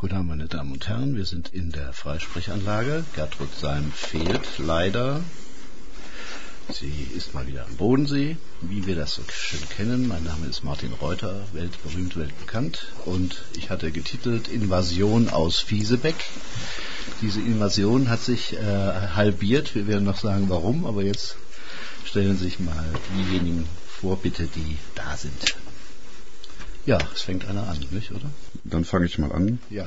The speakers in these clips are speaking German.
Guten Abend, meine Damen und Herren. Wir sind in der Freisprechanlage. Gertrud Seim fehlt leider. Sie ist mal wieder am Bodensee, wie wir das so schön kennen. Mein Name ist Martin Reuter, weltberühmt, weltbekannt. Und ich hatte getitelt Invasion aus Fiesebeck. Diese Invasion hat sich äh, halbiert. Wir werden noch sagen, warum. Aber jetzt stellen sich mal diejenigen vor, bitte, die da sind. Ja, es fängt einer an, nicht, oder? Dann fange ich mal an. Ja.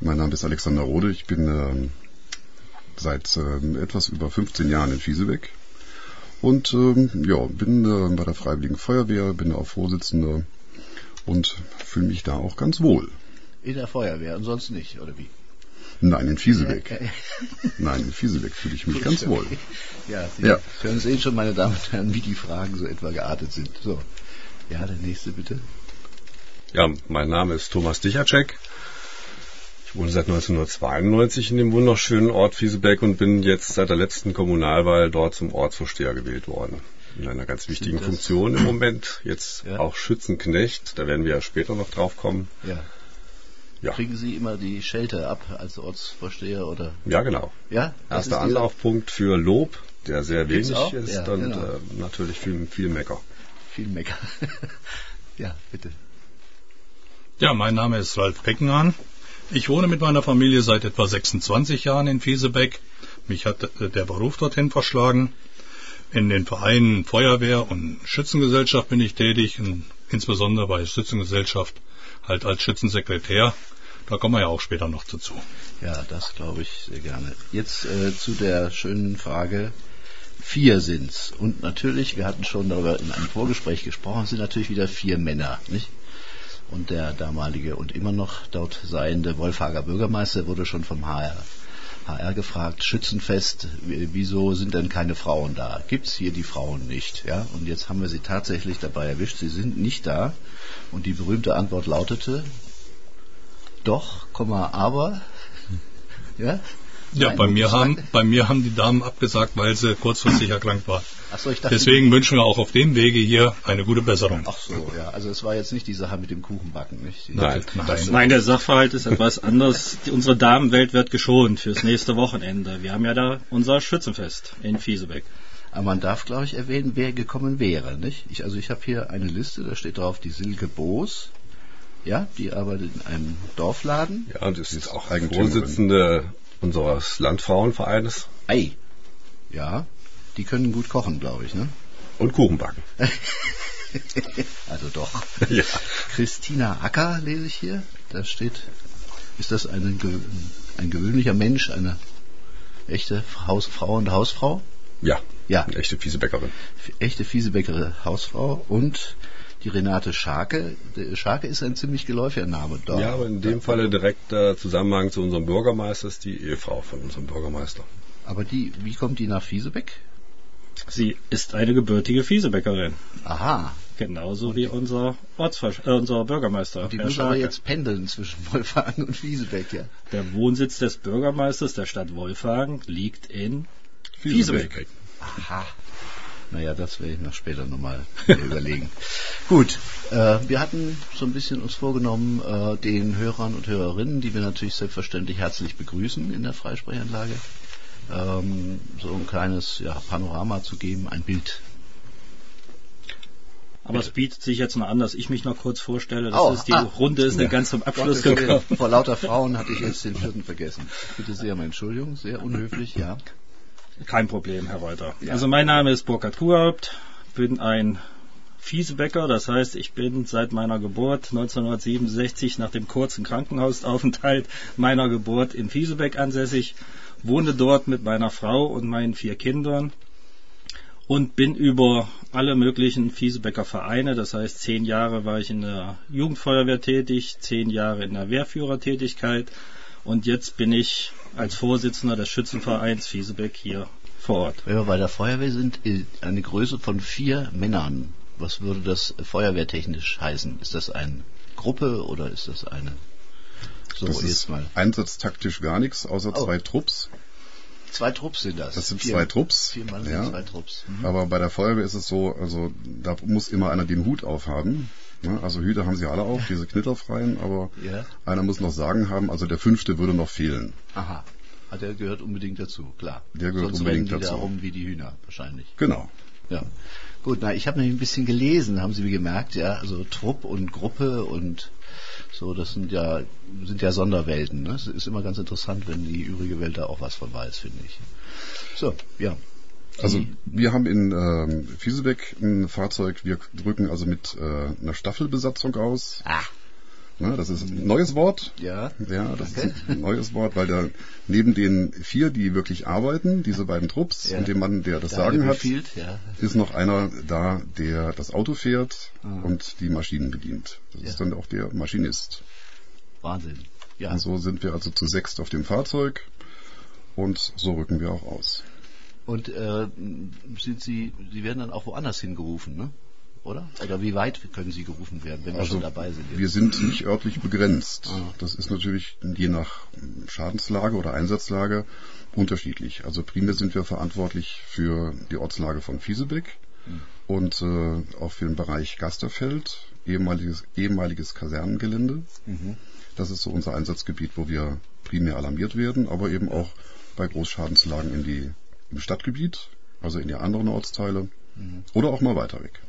Mein Name ist Alexander Rode. Ich bin ähm, seit ähm, etwas über 15 Jahren in Fiesebeck und ähm, ja, bin äh, bei der Freiwilligen Feuerwehr, bin auch Vorsitzender und fühle mich da auch ganz wohl. In der Feuerwehr und sonst nicht, oder wie? Nein, in Fiesebeck. Nein, in Fiesebeck fühle ich mich ganz wohl. Ja, Sie ja. hören sehen schon, meine Damen und Herren, wie die Fragen so etwa geartet sind. So, ja, der nächste bitte. Ja, mein Name ist Thomas Dichacek. Ich wohne seit 1992 in dem wunderschönen Ort Fiesebeck und bin jetzt seit der letzten Kommunalwahl dort zum Ortsvorsteher gewählt worden. In einer ganz wichtigen Funktion im Moment. Jetzt ja. auch Schützenknecht. Da werden wir ja später noch drauf kommen. Ja. ja. Kriegen Sie immer die Schelte ab als Ortsvorsteher oder? Ja, genau. Ja. Erster Anlaufpunkt für Lob, der sehr wenig ist ja, und genau. äh, natürlich viel, viel Mecker. Viel Mecker. ja, bitte. Ja, mein Name ist Ralf Peckenhahn. Ich wohne mit meiner Familie seit etwa 26 Jahren in Fiesebeck. Mich hat äh, der Beruf dorthin verschlagen. In den Vereinen Feuerwehr und Schützengesellschaft bin ich tätig, insbesondere bei Schützengesellschaft halt als Schützensekretär. Da kommen wir ja auch später noch dazu. Ja, das glaube ich sehr gerne. Jetzt äh, zu der schönen Frage. Vier sind's. Und natürlich, wir hatten schon darüber in einem Vorgespräch gesprochen, sind natürlich wieder vier Männer, nicht? Und der damalige und immer noch dort seiende Wolfhager Bürgermeister wurde schon vom HR, HR gefragt, Schützenfest, wieso sind denn keine Frauen da? Gibt's hier die Frauen nicht? Ja? Und jetzt haben wir sie tatsächlich dabei erwischt, sie sind nicht da. Und die berühmte Antwort lautete, doch, aber, ja, ja, bei mir, haben, bei mir haben die Damen abgesagt, weil sie kurzfristig erkrankt waren. Ach so, ich dachte, Deswegen wünschen wir auch auf dem Wege hier eine gute Besserung. Ach so, ja. Also es war jetzt nicht die Sache mit dem Kuchenbacken, nicht? Nein, nein. nein der Sachverhalt ist etwas anders. Unsere Damenwelt wird geschont fürs nächste Wochenende. Wir haben ja da unser Schützenfest in Fiesebeck. Aber man darf, glaube ich, erwähnen, wer gekommen wäre, nicht? Ich, also ich habe hier eine Liste, da steht drauf die Silke Boos, ja, die arbeitet in einem Dorfladen. Ja, und das ist auch Vorsitzende unseres Landfrauenvereines. Ei. Ja, die können gut kochen, glaube ich, ne? Und Kuchen backen. also doch. Ja. Christina Acker lese ich hier. Da steht, ist das eine, ein gewöhnlicher Mensch, eine echte Hausfrau und Hausfrau? Ja. Ja. Eine echte Fiesebäckerin. Echte Fiesebäckerin, Hausfrau und die Renate Scharke. Scharke ist ein ziemlich geläufiger Name dort. Ja, aber in dem Falle direkter Zusammenhang zu unserem Bürgermeister ist die Ehefrau von unserem Bürgermeister. Aber die, wie kommt die nach Fiesebeck? Sie ist eine gebürtige Fiesebäckerin. Aha. Genauso wie unser Ortsversch äh, unser Bürgermeister. Und die muss aber jetzt pendeln zwischen Wolfhagen und Fiesebeck, ja. Der Wohnsitz des Bürgermeisters der Stadt Wolfhagen liegt in Fiesebeck. Fiesebeck. Aha. Naja, das werde ich noch später nochmal überlegen. Gut, äh, wir hatten so ein bisschen uns vorgenommen, äh, den Hörern und Hörerinnen, die wir natürlich selbstverständlich herzlich begrüßen in der Freisprechanlage, ähm, so ein kleines ja, Panorama zu geben, ein Bild aber es bietet sich jetzt noch an, dass ich mich noch kurz vorstelle. Das oh, ist die ah, Runde ist ja. ganz zum Abschluss gekommen. Vor lauter Frauen hatte ich jetzt den vierten vergessen. Bitte sehr um Entschuldigung, sehr unhöflich, ja. Kein Problem, Herr Reuter. Ja. Also mein Name ist Burkhard Kuhhaupt, bin ein Fiesebäcker, das heißt, ich bin seit meiner Geburt 1967 nach dem kurzen Krankenhausaufenthalt meiner Geburt in Fiesebeck ansässig, wohne dort mit meiner Frau und meinen vier Kindern und bin über alle möglichen Fiesebecker Vereine, das heißt zehn Jahre war ich in der Jugendfeuerwehr tätig, zehn Jahre in der Wehrführertätigkeit und jetzt bin ich als Vorsitzender des Schützenvereins Fiesebeck hier vor Ort. Wenn wir bei der Feuerwehr sind, eine Größe von vier Männern. Was würde das feuerwehrtechnisch heißen? Ist das eine Gruppe oder ist das eine? So, das ist mal. einsatztaktisch gar nichts, außer oh. zwei Trupps. Zwei Trupps sind das. Das sind vier, zwei Trupps. Vier Mann ja. sind zwei Trupps. Mhm. Aber bei der Feuerwehr ist es so, also da muss immer einer den Hut aufhaben. Ne? Also Hüte haben sie alle auch, diese knitterfreien, aber Ja. einer muss noch Sagen haben, also der fünfte würde noch fehlen. Aha. Hat er gehört unbedingt dazu, klar. Der gehört Sonst unbedingt rennen die dazu. da rum wie die Hühner, wahrscheinlich. Genau. Ja. Gut, na, ich habe nämlich ein bisschen gelesen, haben Sie mir gemerkt, ja, also Trupp und Gruppe und so, das sind ja, sind ja Sonderwelten. Ne? Es ist immer ganz interessant, wenn die übrige Welt da auch was von weiß, finde ich. So, ja. Also wir haben in ähm, Fiesebeck ein Fahrzeug, wir drücken also mit äh, einer Staffelbesatzung aus. Ah, Ne? Das ist ein neues Wort. ja. Ja, das Okay. ist ein neues Wort, weil da neben den vier, die wirklich arbeiten, diese beiden Trupps Ja. und dem Mann, der das Der Sagen hat, ja. ist noch einer da, der das Auto fährt Ah. und die Maschinen bedient. Das Ja. ist dann auch der Maschinist. Wahnsinn. Ja. Und so sind wir also zu sechst auf dem Fahrzeug und so rücken wir auch aus. Und äh, sind Sie, Sie werden dann auch woanders hingerufen, ne? Oder? Oder wie weit können Sie gerufen werden, wenn wir Also schon dabei sind? wir sind nicht örtlich begrenzt. Ah. Das ist natürlich je nach Schadenslage oder Einsatzlage unterschiedlich. Also primär sind wir verantwortlich für die Ortslage von Fiesebeck Hm. und äh, auch für den Bereich Gasterfeld, ehemaliges, ehemaliges Kasernengelände. Mhm. Das ist so unser Einsatzgebiet, wo wir primär alarmiert werden, aber eben auch bei Großschadenslagen in die, im Stadtgebiet, also in die anderen Ortsteile Mhm. oder auch mal weiter weg.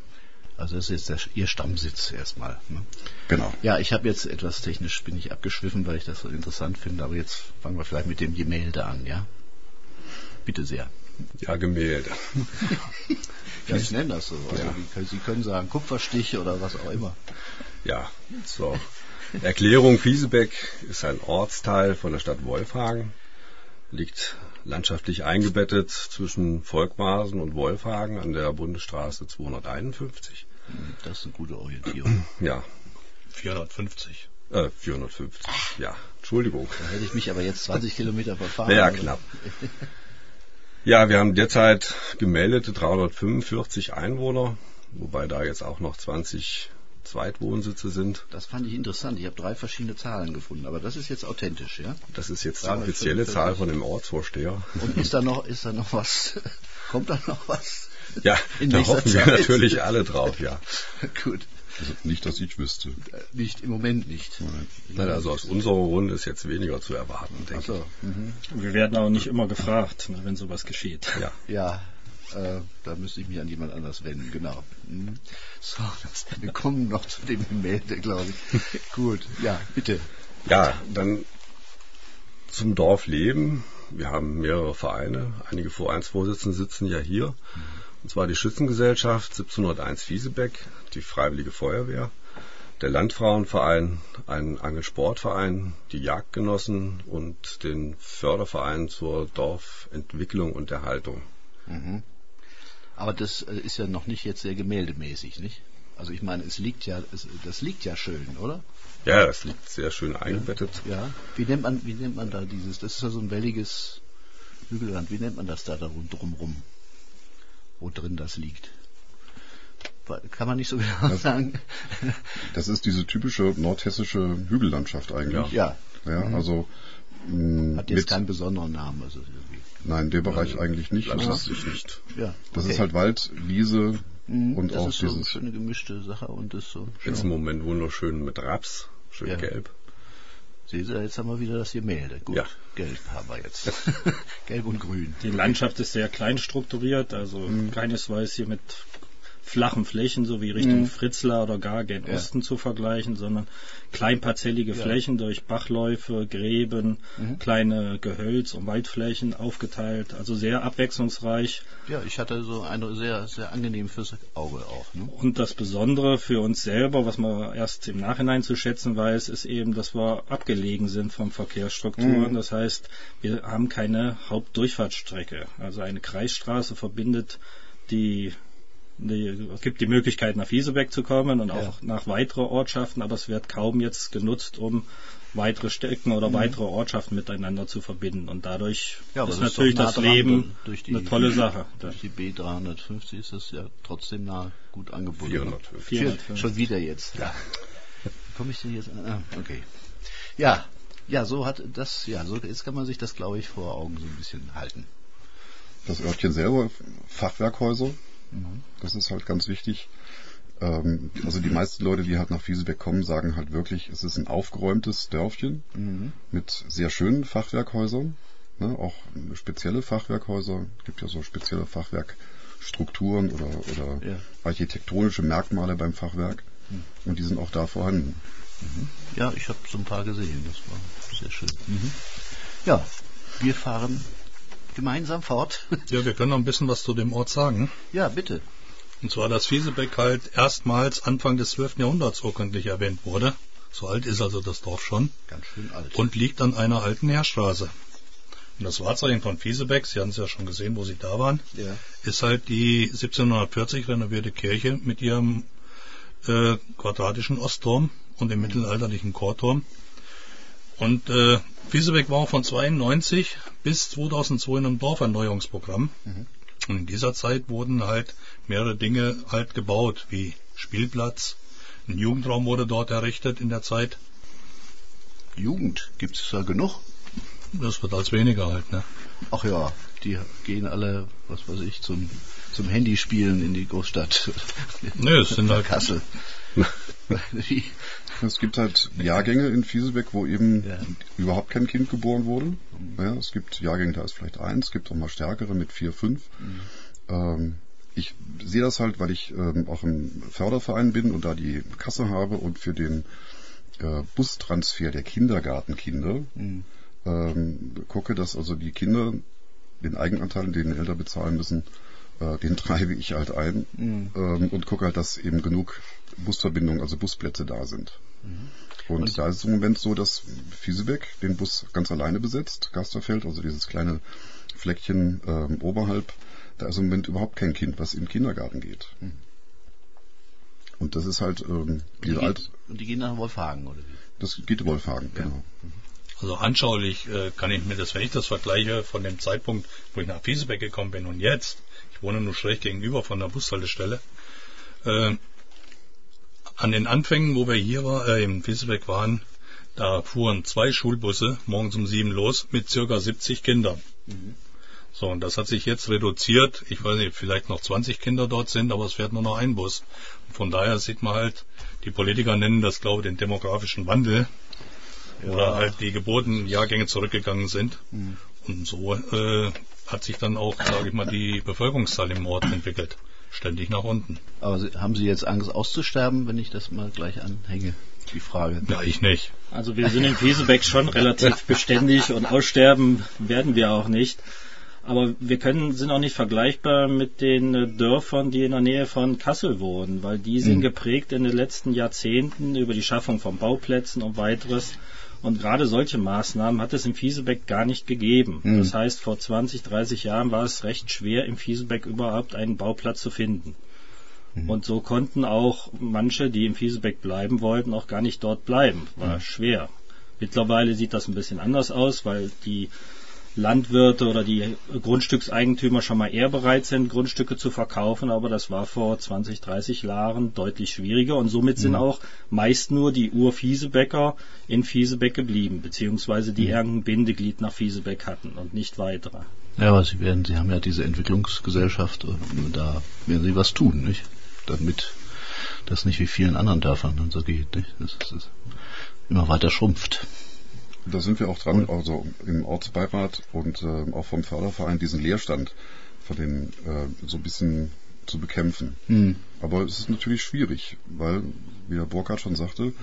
Also das ist jetzt der, Ihr Stammsitz erstmal. Ne? Genau. Ja, ich habe jetzt etwas technisch bin ich abgeschwiffen, weil ich das so interessant finde, aber jetzt fangen wir vielleicht mit dem Gemälde an, ja? Bitte sehr. Ja, Gemälde. Ja, ich nenne das so. Also, Ja. Sie, können, sagen Kupferstich oder was auch immer. Ja, zur Erklärung, Fiesebeck ist ein Ortsteil von der Stadt Wolfhagen, liegt landschaftlich eingebettet zwischen Volkmarsen und Wolfhagen an der Bundesstraße 251. Das ist eine gute Orientierung. Ja, 450. äh, 450. Ja, Entschuldigung. Da hätte ich mich aber jetzt 20 Kilometer verfahren. Ja, knapp. Ja, wir haben derzeit gemeldete 345 Einwohner, wobei da jetzt auch noch 20 Zweitwohnsitze sind. Das fand ich interessant. Ich habe drei verschiedene Zahlen gefunden, aber das ist jetzt authentisch, ja? Das ist jetzt die 345. offizielle Zahl von dem Ortsvorsteher. Und ist da noch, ist da noch was? Kommt da noch was? Ja, In da hoffen wir Zeit. natürlich alle drauf, ja. Gut. Also nicht, dass ich wüsste. Nicht, im Moment nicht. Nein, also aus unserer Runde ist jetzt weniger zu erwarten, denke so. Mhm. Wir werden auch nicht immer gefragt, ne, wenn sowas geschieht. ich. Ja. Ja, äh, da müsste ich mich an jemand anders wenden, genau. Mhm. So, das, wir kommen noch zu dem Gemälde, glaube ich. Gut, ja, bitte. ja, dann zum Dorfleben. Wir haben mehrere Vereine. Einige Vereinsvorsitzende sitzen ja hier. Und zwar die Schützengesellschaft 1701 Fiesebeck, die Freiwillige Feuerwehr, der Landfrauenverein, ein Angelsportverein, die Jagdgenossen und den Förderverein zur Dorfentwicklung und Erhaltung. Mhm. Aber das äh, ist ja noch nicht jetzt sehr gemäldemäßig, nicht? Also ich meine, es liegt ja, es, das liegt ja schön, oder? Ja, das liegt sehr schön eingebettet. Ja. Wie nennt man, wie nennt man da dieses? Das ist ja so ein welliges Hügelland. Wie nennt man das da, da rund drumrum, wo drin das liegt? Kann man nicht so genau sagen. Das ist diese typische nordhessische Hügellandschaft eigentlich. ja, Ja, also mh, hat jetzt mit, keinen besonderen Namen. Also. Nein, der Bereich eigentlich nicht. Das, ist, nicht. Ja, das okay. ist halt Wald, Wiese Mhm, und das auch ist so dieses. eine gemischte Sache und ist so. Jetzt im Moment wunderschön mit Raps, schön Ja. gelb. Sehen Sie, jetzt haben wir wieder das Gemälde. Gut, Ja. gelb haben wir jetzt. gelb und grün. Die Landschaft ist sehr klein strukturiert, also Mhm. keinesfalls hier mit flachen Flächen, so wie Richtung Mhm. Fritzlar oder gar gen Ja. Osten zu vergleichen, sondern kleinparzellige Ja. Flächen durch Bachläufe, Gräben, Mhm. kleine Gehölz- und Waldflächen aufgeteilt, also sehr abwechslungsreich. Ja, ich hatte so eine sehr, sehr angenehm fürs Auge auch. Ne? Und das Besondere für uns selber, was man erst im Nachhinein zu schätzen weiß, ist eben, dass wir abgelegen sind von Verkehrsstrukturen. Mhm. Das heißt, wir haben keine Hauptdurchfahrtsstrecke. Also eine Kreisstraße verbindet die, die gibt die Möglichkeit nach Wiesebeck zu kommen und Ja. auch nach weitere Ortschaften, aber es wird kaum jetzt genutzt, um weitere Strecken oder weitere Ortschaften miteinander zu verbinden. Und dadurch Mhm. Ja, ist natürlich nah das Leben die- eine tolle Sache. Durch die B350 ist das ja trotzdem nah gut angeboten. ne? 450. Vier- 450. Schon wieder jetzt. Ja. Wie komme ich denn jetzt an? Ah, okay. Ja, ja, so hat das, ja, so jetzt kann man sich das, glaube ich, vor Augen so ein bisschen halten. Das Örtchen selber, Fachwerkhäuser, Mhm. Das ist halt ganz wichtig. Ähm, also die meisten Leute, die halt nach Fiesebeck kommen, sagen halt wirklich, es ist ein aufgeräumtes Dörfchen Mhm. mit sehr schönen Fachwerkhäusern, ne, auch spezielle Fachwerkhäuser. Es gibt ja so spezielle Fachwerkstrukturen oder, oder Ja. architektonische Merkmale beim Fachwerk. Und die sind auch da vorhanden. Ja, ich habe so ein paar gesehen. Das war sehr schön. Mhm. Ja, wir fahren gemeinsam fort. Ja, wir können noch ein bisschen was zu dem Ort sagen. ja, bitte. Und zwar, dass Fiesebeck halt erstmals Anfang des 12. Jahrhunderts urkundlich erwähnt wurde. So alt ist also das Dorf schon. Ganz schön alt. Und liegt an einer alten Heerstraße. Und das Wahrzeichen von Fiesebeck, Sie haben es ja schon gesehen, wo Sie da waren, ja. ist halt die 1740 renovierte Kirche mit ihrem äh, quadratischen Ostturm und dem mittelalterlichen Chorturm. Und äh, Fiesebeck war auch von 92 bis 2002 in einem Dorferneuerungsprogramm. Und in dieser Zeit wurden halt mehrere Dinge halt gebaut, wie Spielplatz, ein Jugendraum wurde dort errichtet in der Zeit. Jugend gibt's da genug. Das wird als weniger halt, ne? Ach ja, die gehen alle, was weiß ich, zum, zum Handyspielen in die Großstadt. Nö, es sind halt Kassel. Wie? Es gibt halt Jahrgänge in Fiesebeck, wo eben Ja. überhaupt kein Kind geboren wurde. Ja, es gibt Jahrgänge, da ist vielleicht eins, es gibt auch mal stärkere mit vier, fünf. Ähm, ich sehe das halt, weil ich ähm, auch im Förderverein bin und da die Kasse habe und für den äh, Bustransfer der Kindergartenkinder ähm, gucke, dass also die Kinder den Eigenanteil, den die Eltern bezahlen müssen, äh, den treibe ich halt ein ähm, und gucke halt, dass eben genug Busverbindungen, also Busplätze da sind. Und, Und- da ist es im Moment so, dass Fiesebeck den Bus ganz alleine besetzt, Gasterfeld, also dieses kleine Fleckchen ähm, oberhalb, da ist im Moment überhaupt kein Kind, was in den Kindergarten geht. Und das ist halt ähm, Die alt, und die gehen nach Wolfhagen, oder wie? das geht Wolfhagen, genau. Also anschaulich äh, kann ich mir das, wenn ich das vergleiche von dem Zeitpunkt, wo ich nach Fiesebeck gekommen bin und jetzt, ich wohne nur schräg gegenüber von der Bushaltestelle, äh, an den Anfängen, wo wir hier war, äh, in Fiesebeck waren, da fuhren zwei Schulbusse morgens um sieben los mit circa 70 Kindern. So, und das hat sich jetzt reduziert. Ich weiß nicht, vielleicht noch 20 Kinder dort sind, aber es fährt nur noch ein Bus. Und von daher sieht man halt, die Politiker nennen das, glaube ich, den demografischen Wandel oder halt die Geburtenjahrgänge zurückgegangen sind. Und so äh, hat sich dann auch, sage ich mal, die Bevölkerungszahl im Ort entwickelt. Ständig nach unten. Aber haben Sie jetzt Angst auszusterben, wenn ich das mal gleich anhänge? Die Frage. Ja, ich nicht. Also wir sind in Fiesebeck schon relativ beständig und aussterben werden wir auch nicht. Aber wir können, sind auch nicht vergleichbar mit den äh, Dörfern, die in der Nähe von Kassel wohnen, weil die sind geprägt in den letzten Jahrzehnten über die Schaffung von Bauplätzen und weiteres. Und gerade solche Maßnahmen hat es in Fiesebeck gar nicht gegeben. Das heißt, vor 20, 30 Jahren war es recht schwer, im Fiesebeck überhaupt einen Bauplatz zu finden. Und so konnten auch manche, die im Fiesebeck bleiben wollten, auch gar nicht dort bleiben. War schwer. Mittlerweile sieht das ein bisschen anders aus, weil die Landwirte oder die Grundstückseigentümer schon mal eher bereit sind, Grundstücke zu verkaufen, aber das war vor 20, 30 Jahren deutlich schwieriger und somit sind auch meist nur die Ur-Fiesebecker in Fiesebeck geblieben, beziehungsweise die irgendein Bindeglied nach Fiesebeck hatten und nicht weitere. Ja, aber Sie werden, Sie haben ja diese Entwicklungsgesellschaft und da werden Sie was tun, nicht? Damit das nicht wie vielen anderen Dörfern dann so geht, nicht? Das, das immer weiter schrumpft. Da sind wir auch dran, also im Ortsbeirat und äh, auch vom Förderverein diesen Leerstand von den äh, so ein bisschen zu bekämpfen. Hm. Aber es ist natürlich schwierig, weil, wie der Burkhardt schon sagte,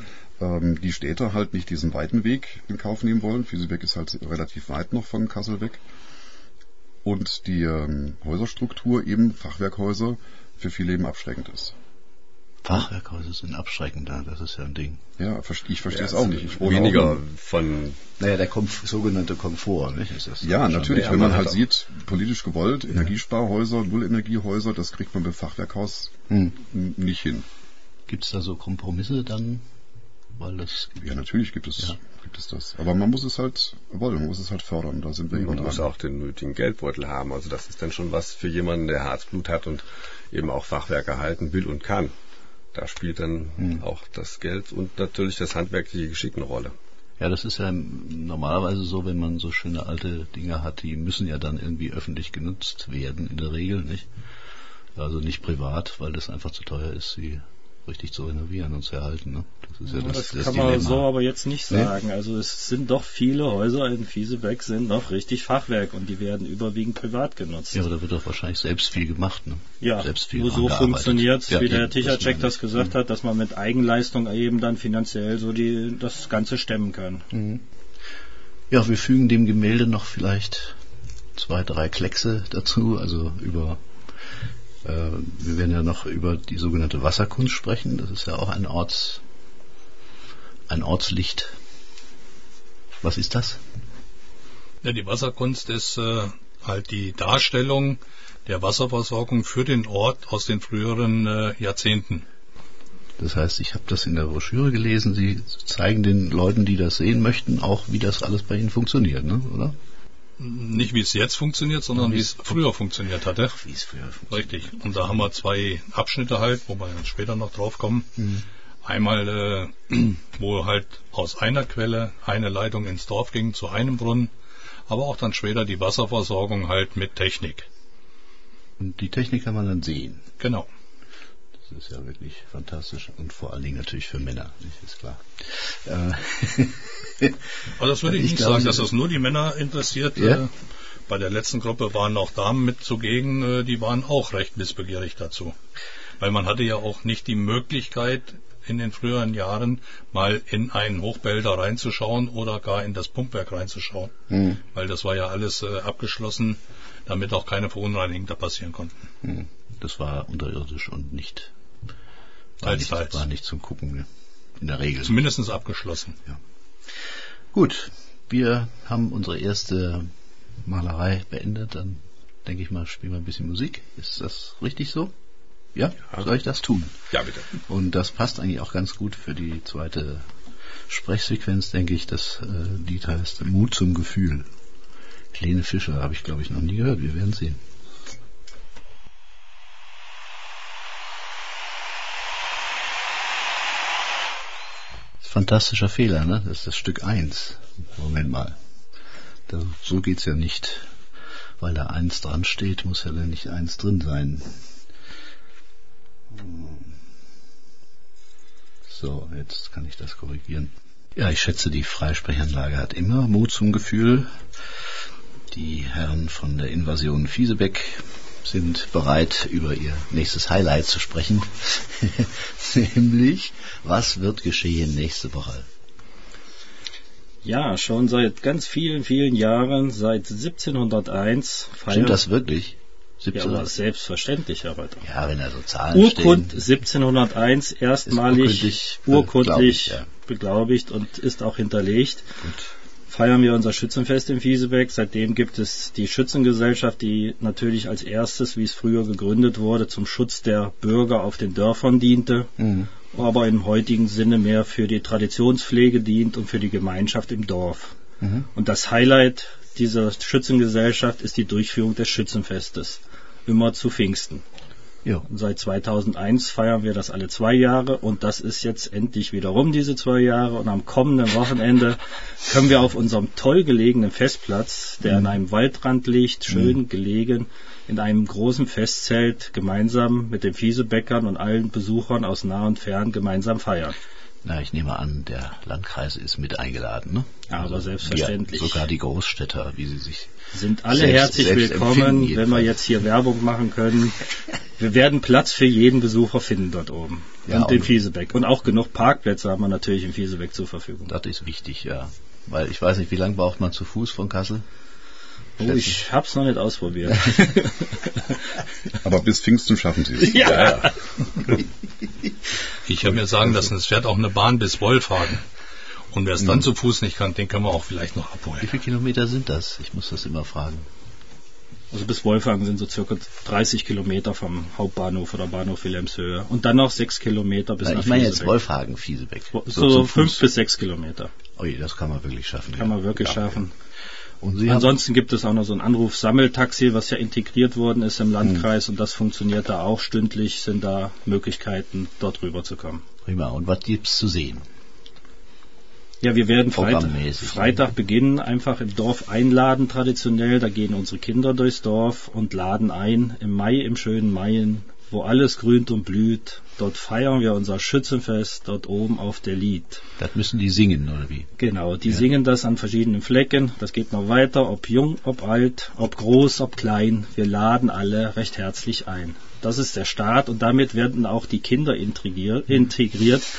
ähm, die Städte halt nicht diesen weiten Weg in Kauf nehmen wollen. Fiesebeck ist halt relativ weit noch von Kassel weg. Und die ähm, Häuserstruktur eben, Fachwerkhäuser, für viele eben abschreckend ist. Fachwerkhäuser sind abschreckender, das ist ja ein Ding. Ja, verste- ich verstehe es Ja, auch nicht. Ich wohne weniger von Naja, der Komf sogenannte Komfort, nicht? Ist das Ja, natürlich, wenn man halt sieht, politisch gewollt, Energiesparhäuser, Nullenergiehäuser, das kriegt man beim Fachwerkhaus Hm. nicht hin. Gibt es da so Kompromisse dann? Weil das Ja, natürlich gibt es, Ja. gibt es das. Aber man muss es halt wollen, man muss es halt fördern. Da sind wir eben Man muss auch den nötigen Geldbeutel haben. Also das ist dann schon was für jemanden, der Herzblut hat und eben auch Fachwerke halten will und kann. Da spielt dann Hm. auch das Geld und natürlich das handwerkliche Geschick eine Rolle. Ja, das ist ja normalerweise so, wenn man so schöne alte Dinge hat, die müssen ja dann irgendwie öffentlich genutzt werden, in der Regel, nicht? Also nicht privat, weil das einfach zu teuer ist, sie richtig zu renovieren und zu erhalten. Ne? Das, ja das, das, kann man so aber jetzt nicht sagen. Nee? Also es sind doch viele Häuser in Fiesebeck sind noch richtig Fachwerk und die werden überwiegend privat genutzt. Ja, aber da wird doch wahrscheinlich selbst viel gemacht. Ne? Ja, selbst viel nur so funktioniert ja, wie der Tichercheck das gesagt mhm. hat, dass man mit Eigenleistung eben dann finanziell so die das Ganze stemmen kann. Mhm. Ja, wir fügen dem Gemälde noch vielleicht zwei, drei Kleckse dazu, also über wir werden ja noch über die sogenannte Wasserkunst sprechen. Das ist ja auch ein Orts, ein Ortslicht. Was ist das? Ja, die Wasserkunst ist äh, halt die Darstellung der Wasserversorgung für den Ort aus den früheren äh, Jahrzehnten. Das heißt, ich habe das in der Broschüre gelesen. Sie zeigen den Leuten, die das sehen möchten, auch, wie das alles bei Ihnen funktioniert, ne? oder? Nicht wie es jetzt funktioniert, sondern wie es früher funktioniert hatte. Wie es früher funktioniert. Richtig. Und da haben wir zwei Abschnitte halt, wo wir dann später noch drauf kommen. Mhm. Einmal, äh, wo halt aus einer Quelle eine Leitung ins Dorf ging zu einem Brunnen, aber auch dann später die Wasserversorgung halt mit Technik. Und die Technik kann man dann sehen. Genau. Das ist ja wirklich fantastisch und vor allen Dingen natürlich für Männer, nicht? ist klar. Äh, Aber das würde ich, ich nicht sagen, dass das nur die Männer interessiert. Ja? Äh, bei der letzten Gruppe waren auch Damen mit zugegen, äh, die waren auch recht missbegierig dazu. Weil man hatte ja auch nicht die Möglichkeit, in den früheren Jahren mal in einen Hochbehälter reinzuschauen oder gar in das Pumpwerk reinzuschauen. Mhm. Weil das war ja alles äh, abgeschlossen, damit auch keine Verunreinigungen da passieren konnten. Mhm. Das war unterirdisch und nicht, war, nicht, war nicht zum Gucken. In der Regel. Zumindest abgeschlossen. Ja. Gut, wir haben unsere erste Malerei beendet. Dann denke ich mal, spielen wir ein bisschen Musik. Ist das richtig so? Ja? ja? Soll ich das tun? Ja, bitte. Und das passt eigentlich auch ganz gut für die zweite Sprechsequenz, denke ich. Das äh, Lied heißt Mut zum Gefühl. Kleine Fischer habe ich, glaube ich, noch nie gehört. Wir werden sehen. Fantastischer Fehler, ne? Das ist das Stück 1. Moment mal. Da, so geht's ja nicht. Weil da 1 dran steht, muss ja dann nicht 1 drin sein. So, jetzt kann ich das korrigieren. Ja, ich schätze, die Freisprechanlage hat immer Mut zum Gefühl. Die Herren von der Invasion Fiesebeck sind bereit, über ihr nächstes Highlight zu sprechen, nämlich was wird geschehen nächste Woche? Ja, schon seit ganz vielen, vielen Jahren, seit 1701 feiern. Stimmt das wirklich? 1700? Ja, aber selbstverständlich, Herr Reuter. Ja, wenn da so Zahlen Urkund stehen. 1701 erstmalig urkundlich, urkundlich ja. beglaubigt und ist auch hinterlegt. Gut feiern wir unser Schützenfest in Fiesebeck. Seitdem gibt es die Schützengesellschaft, die natürlich als erstes, wie es früher gegründet wurde, zum Schutz der Bürger auf den Dörfern diente, mhm. aber im heutigen Sinne mehr für die Traditionspflege dient und für die Gemeinschaft im Dorf. Mhm. Und das Highlight dieser Schützengesellschaft ist die Durchführung des Schützenfestes, immer zu Pfingsten. Ja. Seit 2001 feiern wir das alle zwei Jahre und das ist jetzt endlich wiederum diese zwei Jahre und am kommenden Wochenende können wir auf unserem toll gelegenen Festplatz, der mhm. an einem Waldrand liegt, schön mhm. gelegen, in einem großen Festzelt gemeinsam mit den Fiesebäckern und allen Besuchern aus nah und fern gemeinsam feiern. Na, ich nehme an, der Landkreis ist mit eingeladen, ne? Aber also selbstverständlich. Wir, sogar die Großstädter, wie sie sich. Sind alle selbst, herzlich selbst willkommen, wenn wir jetzt hier Werbung machen können. Wir werden Platz für jeden Besucher finden dort oben. Ja, und den Fiesebeck. Und auch genug Parkplätze haben wir natürlich im Fiesebeck zur Verfügung. Das ist wichtig, ja. Weil ich weiß nicht, wie lange braucht man zu Fuß von Kassel? Oh, ich hab's noch nicht ausprobiert. Aber bis Pfingsten schaffen Sie es. Ja. ja. Ich habe mir sagen lassen, es fährt auch eine Bahn bis Wolfhagen. Und wer es dann mhm. zu Fuß nicht kann, den können wir auch vielleicht noch abholen. Wie viele Kilometer sind das? Ich muss das immer fragen. Also bis Wolfhagen sind so circa 30 Kilometer vom Hauptbahnhof oder Bahnhof Wilhelmshöhe. Und dann noch 6 Kilometer bis Na, nach Ich meine jetzt Wolfhagen, Fiesebeck. So 5 bis 6 Kilometer. Ui, das kann man wirklich schaffen. Kann ja. man wirklich ja. schaffen. Ansonsten gibt es auch noch so ein Anruf-Sammeltaxi, was ja integriert worden ist im Landkreis mhm. und das funktioniert da auch stündlich, sind da Möglichkeiten, dort rüber zu kommen. Prima. Und was gibt's zu sehen? Ja, wir werden Freitag, Freitag beginnen, einfach im Dorf einladen traditionell. Da gehen unsere Kinder durchs Dorf und laden ein. Im Mai, im schönen Mai, wo alles grünt und blüht. Dort feiern wir unser Schützenfest, dort oben auf der Lied. Das müssen die singen, oder wie? Genau, die ja. singen das an verschiedenen Flecken. Das geht noch weiter, ob jung, ob alt, ob groß, ob klein. Wir laden alle recht herzlich ein. Das ist der Start und damit werden auch die Kinder integriert.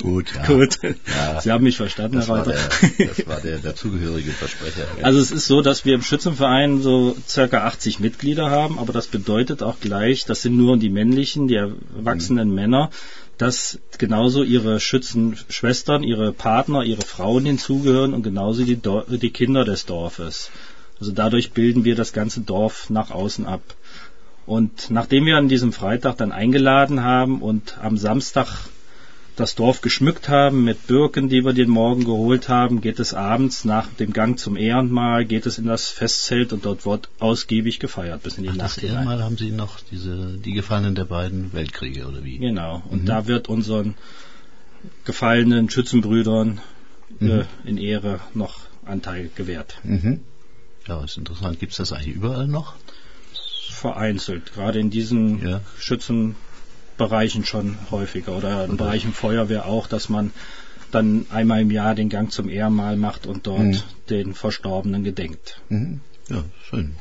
Gut, ja. Gut. Ja. Sie haben mich verstanden, das Herr Reuter. War der, das war der dazugehörige Versprecher. Also es ist so, dass wir im Schützenverein so circa 80 Mitglieder haben, aber das bedeutet auch gleich, das sind nur die männlichen, die erwachsenen mhm. Männer, dass genauso ihre Schützenschwestern, ihre Partner, ihre Frauen hinzugehören und genauso die, die Kinder des Dorfes. Also dadurch bilden wir das ganze Dorf nach außen ab. Und nachdem wir an diesem Freitag dann eingeladen haben und am Samstag das Dorf geschmückt haben mit Birken, die wir den Morgen geholt haben, geht es abends nach dem Gang zum Ehrenmal, geht es in das Festzelt und dort wird ausgiebig gefeiert bis in die Ach, Nacht. Das Ehrenmal haben Sie noch diese, die Gefallenen der beiden Weltkriege oder wie? Genau. Und mhm. da wird unseren gefallenen Schützenbrüdern äh, mhm. äh, in Ehre noch Anteil gewährt. Mhm. Ja, ist interessant. Gibt es das eigentlich überall noch? Vereinzelt. Gerade in diesen ja. Schützen Bereichen schon häufiger oder in Bereichen Feuerwehr auch, dass man dann einmal im Jahr den Gang zum Ehrenmal macht und dort mhm. den Verstorbenen gedenkt. Mhm. Ja, schön.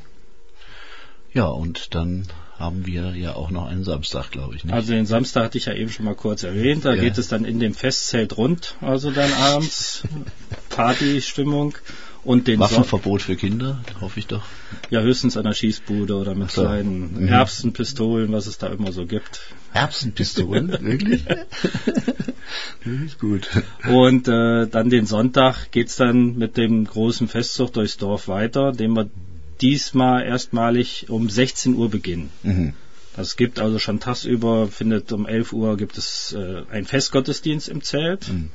Ja, und dann haben wir ja auch noch einen Samstag, glaube ich. Nicht? Also den Samstag hatte ich ja eben schon mal kurz erwähnt. Da ja. geht es dann in dem Festzelt rund, also dann abends Partystimmung. Und den Waffenverbot für Kinder, hoffe ich doch. Ja, höchstens an der Schießbude oder mit so. kleinen mhm. Erbsenpistolen, was es da immer so gibt. Erbsenpistolen? Wirklich? ist gut. Und äh, dann den Sonntag geht's dann mit dem großen Festzug durchs Dorf weiter, den wir diesmal erstmalig um 16 Uhr beginnen. Mhm. Das gibt also schon tagsüber, findet um 11 Uhr gibt es äh, ein Festgottesdienst im Zelt. Mhm.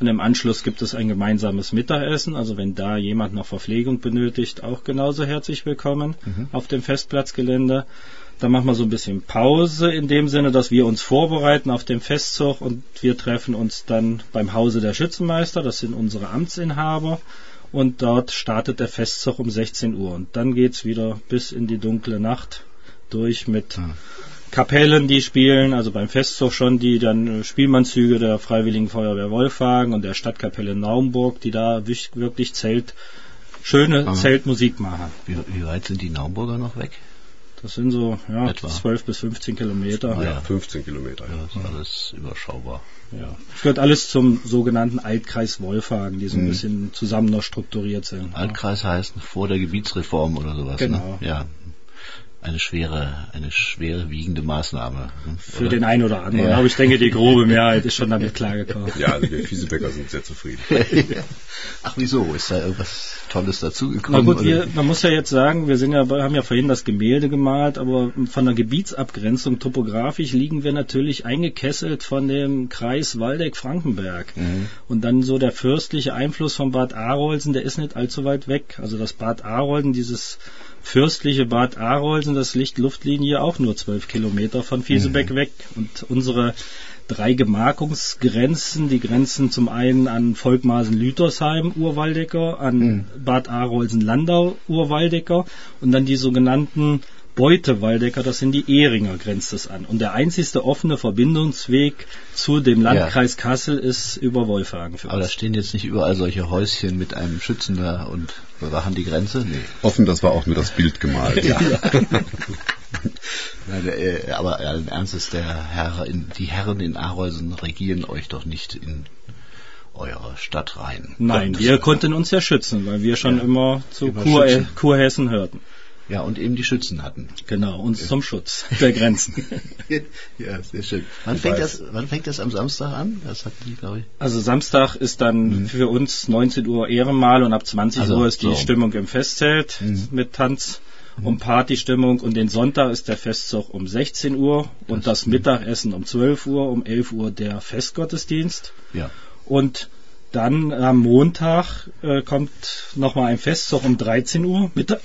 Und im Anschluss gibt es ein gemeinsames Mittagessen. Also wenn da jemand noch Verpflegung benötigt, auch genauso herzlich willkommen mhm. auf dem Festplatzgelände. Dann machen wir so ein bisschen Pause in dem Sinne, dass wir uns vorbereiten auf den Festzug und wir treffen uns dann beim Hause der Schützenmeister. Das sind unsere Amtsinhaber. Und dort startet der Festzug um 16 Uhr. Und dann geht's wieder bis in die dunkle Nacht durch mit mhm Kapellen, die spielen, also beim Festzug schon die dann äh, Spielmannzüge der Freiwilligen Feuerwehr Wolfhagen und der Stadtkapelle Naumburg, die da wirklich Zelt, schöne Aha. Zeltmusik machen. Wie, wie, weit sind die Naumburger noch weg? Das sind so ja, Etwa. 12 bis 15 Kilometer. Ah, ja, 15 Kilometer. Ja, das ist alles überschaubar. Ja. Es gehört alles zum sogenannten Altkreis Wolfhagen, die so ein mhm. bisschen zusammen noch strukturiert sind. Altkreis heißt vor der Gebietsreform oder sowas. Ne? Genau. Ne? Ja, eine schwere, eine schwere wiegende Maßnahme. Für oder? den einen oder anderen. Ja. Aber ich denke, die grobe Mehrheit ist schon damit klargekommen. Ja, also wir Fiesebäcker sind sehr zufrieden. Ach, wieso? Ist da irgendwas Tolles dazugekommen? Na gut, wir, man muss ja jetzt sagen, wir sind ja, haben ja vorhin das Gemälde gemalt, aber von der Gebietsabgrenzung topografisch liegen wir natürlich eingekesselt von dem Kreis Waldeck-Frankenberg. Mhm. Und dann so der fürstliche Einfluss von Bad Arolsen, der ist nicht allzu weit weg. Also das Bad Arolsen, dieses fürstliche Bad Arolsen, das liegt Luftlinie auch nur zwölf Kilometer von Fiesebeck mhm. weg. Und unsere drei Gemarkungsgrenzen, die Grenzen zum einen an Volkmaßen-Lütersheim, Urwaldecker, an mhm. Bad Arolsen-Landau, Urwaldecker und dann die sogenannten Beute-Waldecker, das sind die Ehringer, grenzt es an. Und der einzigste offene Verbindungsweg zu dem Landkreis ja. Kassel ist über Wolfhagen für Aber uns. da stehen jetzt nicht überall solche Häuschen mit einem Schützen da und bewachen die Grenze? Nee. Offen, das war auch nur das Bild gemalt. ja. Nein, äh, aber allen Ernstes, der Herr in, die Herren in Arolsen regieren euch doch nicht in eure Stadt rein. Nein, wir konnten uns ja schützen, weil wir schon ja, immer zu Kur, Kurhessen hörten. Ja, und eben die Schützen hatten. Genau, uns zum Schutz der Grenzen. ja, sehr schön. Wann fängt, das, wann fängt das am Samstag an? Das hatten die, glaube ich. Also Samstag ist dann mhm. für uns 19 Uhr Ehrenmal und ab 20 also, Uhr ist die so. Stimmung im Festzelt mhm. mit Tanz mhm. und Partystimmung und den Sonntag ist der Festzug um 16 Uhr und das, das Mittagessen um 12 Uhr, um 11 Uhr der Festgottesdienst. Ja. Und dann am Montag äh, kommt nochmal ein Festzug um 13 Uhr. Mit,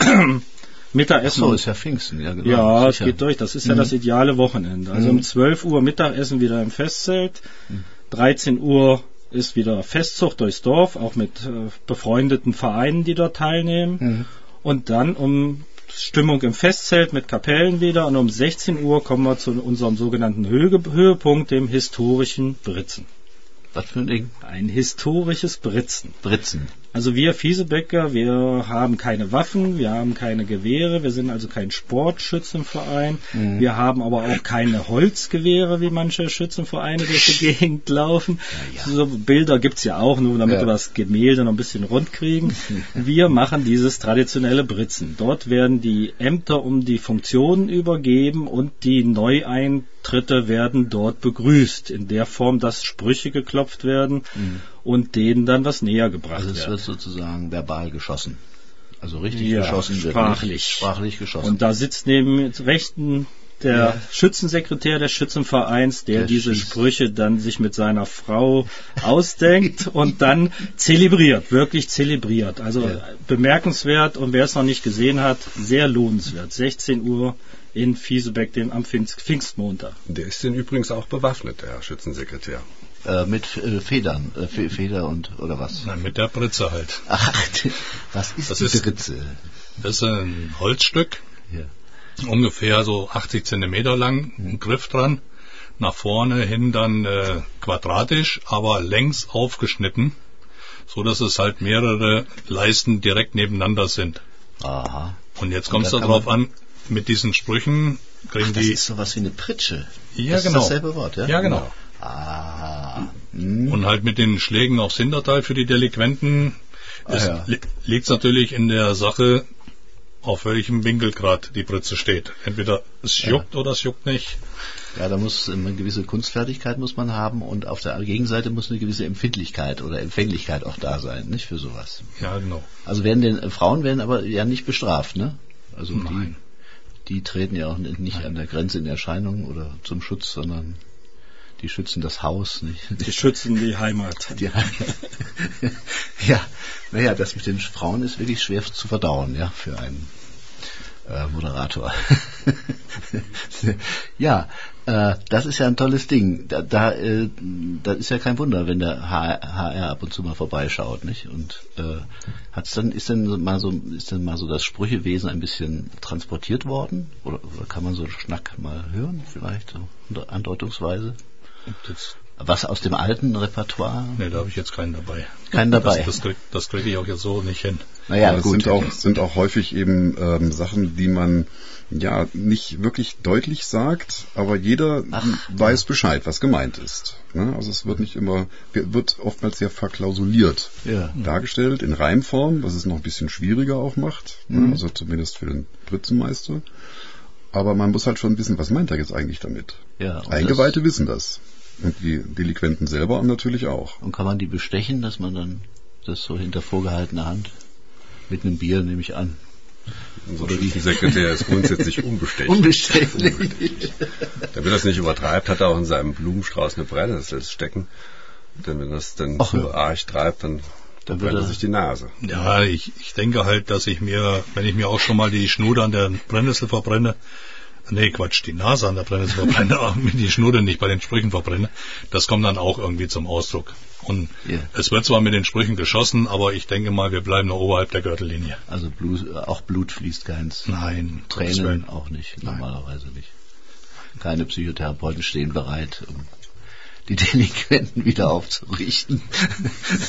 Mittagessen. Ach so, ist ja Pfingsten, ja genau. Ja, es geht durch. Das ist mhm. ja das ideale Wochenende. Also mhm. um 12 Uhr Mittagessen wieder im Festzelt. Mhm. 13 Uhr ist wieder Festzug durchs Dorf, auch mit äh, befreundeten Vereinen, die dort teilnehmen. Mhm. Und dann um Stimmung im Festzelt mit Kapellen wieder und um 16 Uhr kommen wir zu unserem sogenannten Höhe Höhepunkt, dem historischen Britzen. Was für ein Ding? Ein historisches Britzen. Britzen. Also wir Fiesebäcker, wir haben keine Waffen, wir haben keine Gewehre, wir sind also kein Sportschützenverein. Mhm. Wir haben aber auch keine Holzgewehre, wie manche Schützenvereine durch die Gegend laufen. Ja, ja. So Bilder gibt's ja auch, nur damit ja. wir das Gemälde noch ein bisschen rund kriegen. Wir machen dieses traditionelle Britzen. Dort werden die Ämter um die Funktionen übergeben und die Neueintritte werden dort begrüßt. In der Form, dass Sprüche geklopft werden. Mhm und denen dann was näher gebracht also es wird sozusagen verbal geschossen. Also richtig ja, geschossen wird. Sprachlich. Sprachlich geschossen. Und da sitzt neben rechten der ja. Schützensekretär des Schützenvereins, der, der diese schießt. Sprüche dann sich mit seiner Frau ausdenkt und dann zelebriert, wirklich zelebriert. Also ja. bemerkenswert und wer es noch nicht gesehen hat, sehr lohnenswert. 16 Uhr in Fiesebeck, dem am Pfingstmontag. Der ist denn übrigens auch bewaffnet, der Schützensekretär. Äh, mit äh, Federn, äh, Feder und oder was? Nein, mit der Britze halt. Ach, was ist das die ist, Britze? Das ist ein Holzstück, ja. ungefähr so 80 Zentimeter lang, ein mhm. Griff dran, nach vorne hin dann äh, quadratisch, aber längs aufgeschnitten, so dass es halt mehrere Leisten direkt nebeneinander sind. Aha. Und jetzt kommt es darauf an, mit diesen Sprüchen kriegen Ach, das die. Das ist sowas wie eine Pritsche. Ja, das genau. Ist dasselbe Wort, ja? Ja, genau. Ah. Hm. Und halt mit den Schlägen aufs Hinterteil für die Delinquenten ah, ja. li liegt es natürlich in der Sache, auf welchem Winkelgrad die Britze steht. Entweder es juckt ja. oder es juckt nicht. Ja, da muss eine gewisse Kunstfertigkeit muss man haben und auf der Gegenseite muss eine gewisse Empfindlichkeit oder Empfänglichkeit auch da sein, nicht für sowas. Ja, genau. Also werden den äh, Frauen werden aber ja nicht bestraft, ne? Also Nein. die, die treten ja auch nicht Nein. an der Grenze in Erscheinung oder zum Schutz, sondern die schützen das Haus, nicht? Die schützen die Heimat. Die ja, naja, das mit den Frauen ist wirklich schwer zu verdauen, ja, für einen äh, Moderator. ja, äh, das ist ja ein tolles Ding. Da, da, äh, das ist ja kein Wunder, wenn der HR ab und zu mal vorbeischaut, nicht? Und äh, hat's dann ist denn mal so ist denn mal so das Sprüchewesen ein bisschen transportiert worden oder, oder kann man so einen Schnack mal hören vielleicht so andeutungsweise? Das was aus dem alten Repertoire? Ne, da habe ich jetzt keinen dabei. Keinen dabei. Das, das, krieg, das kriege ich auch jetzt so nicht hin. Naja, es sind auch, sind auch häufig eben ähm, Sachen, die man ja nicht wirklich deutlich sagt, aber jeder Ach, weiß Bescheid, was gemeint ist. Ne? Also es wird nicht immer, wird oftmals sehr verklausuliert ja. dargestellt, in Reimform, was es noch ein bisschen schwieriger auch macht, ne? mhm. ne? also zumindest für den Britzenmeister. Aber man muss halt schon wissen, was meint er jetzt eigentlich damit. Ja, Eingeweihte wissen das. Und die Delinquenten selber natürlich auch. Und kann man die bestechen, dass man dann das so hinter vorgehaltener Hand mit einem Bier, nehme ich an. Unser Sekretär ist grundsätzlich unbestechlich. unbestechlich. Damit das nicht übertreibt, hat er auch in seinem Blumenstrauß eine Brennnessel stecken. Denn wenn das dann Ach, so arg treibt, dann dann brennt er sich die Nase. Ja, ich, ich denke halt, dass ich mir, wenn ich mir auch schon mal die Schnude an der Brennnessel verbrenne, nee, Quatsch, die Nase an der Brennnessel verbrenne, aber die Schnurre nicht bei den Sprüchen verbrenne, das kommt dann auch irgendwie zum Ausdruck. Und yeah. es wird zwar mit den Sprüchen geschossen, aber ich denke mal, wir bleiben noch oberhalb der Gürtellinie. Also Blut, auch Blut fließt keins. Nein. Tränen auch nicht, Nein. normalerweise nicht. Keine Psychotherapeuten stehen bereit, um die Delinquenten wieder aufzurichten.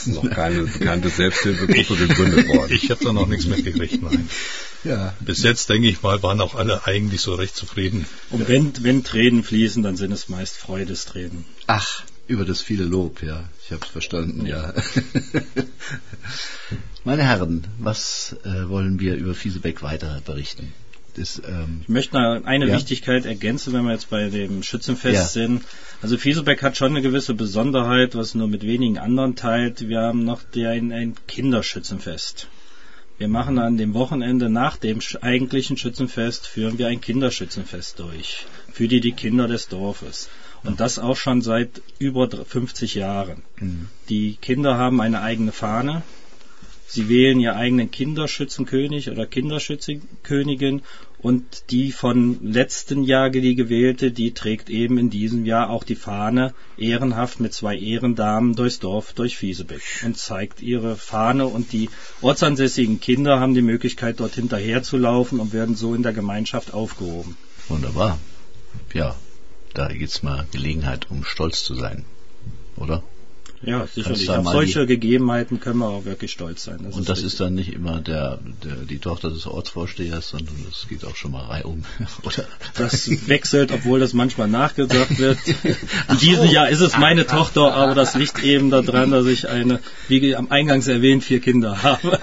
noch keine bekannte Selbsthilfegruppe gegründet worden. Ich habe da noch nichts mitgekriegt, nein. Ja. Bis jetzt, denke ich mal, waren auch alle eigentlich so recht zufrieden. Und wenn, wenn Tränen fließen, dann sind es meist Freudestränen. Ach, über das viele Lob, ja. Ich habe es verstanden, ja. ja. Meine Herren, was äh, wollen wir über Fiesebeck weiter berichten? Das, ähm, ich möchte eine ja? Wichtigkeit ergänzen, wenn wir jetzt bei dem Schützenfest ja. sind. Also Fiesebeck hat schon eine gewisse Besonderheit, was nur mit wenigen anderen teilt. Wir haben noch ein, ein Kinderschützenfest. Wir machen an dem Wochenende nach dem eigentlichen Schützenfest führen wir ein Kinderschützenfest durch. Für die, die Kinder des Dorfes. Und das auch schon seit über 50 Jahren. Mhm. Die Kinder haben eine eigene Fahne. Sie wählen ihr eigenen Kinderschützenkönig oder Kinderschützenkönigin Und die von letzten Jahr die gewählte, die trägt eben in diesem Jahr auch die Fahne ehrenhaft mit zwei Ehrendamen durchs Dorf, durch Fiesebeck und zeigt ihre Fahne und die ortsansässigen Kinder haben die Möglichkeit, dort hinterher zu laufen und werden so in der Gemeinschaft aufgehoben. Wunderbar. Ja, da gibt's mal Gelegenheit, um stolz zu sein, oder? Ja, sicherlich. Auf solche Gegebenheiten können wir auch wirklich stolz sein. Das und ist das richtig. ist dann nicht immer der, der, die Tochter des Ortsvorstehers, sondern es geht auch schon mal reihum. Oder? Das wechselt, obwohl das manchmal nachgesagt wird. In diesem Jahr ist es meine Tochter, aber das liegt eben daran, dass ich eine, wie am Eingangs erwähnt, vier Kinder habe.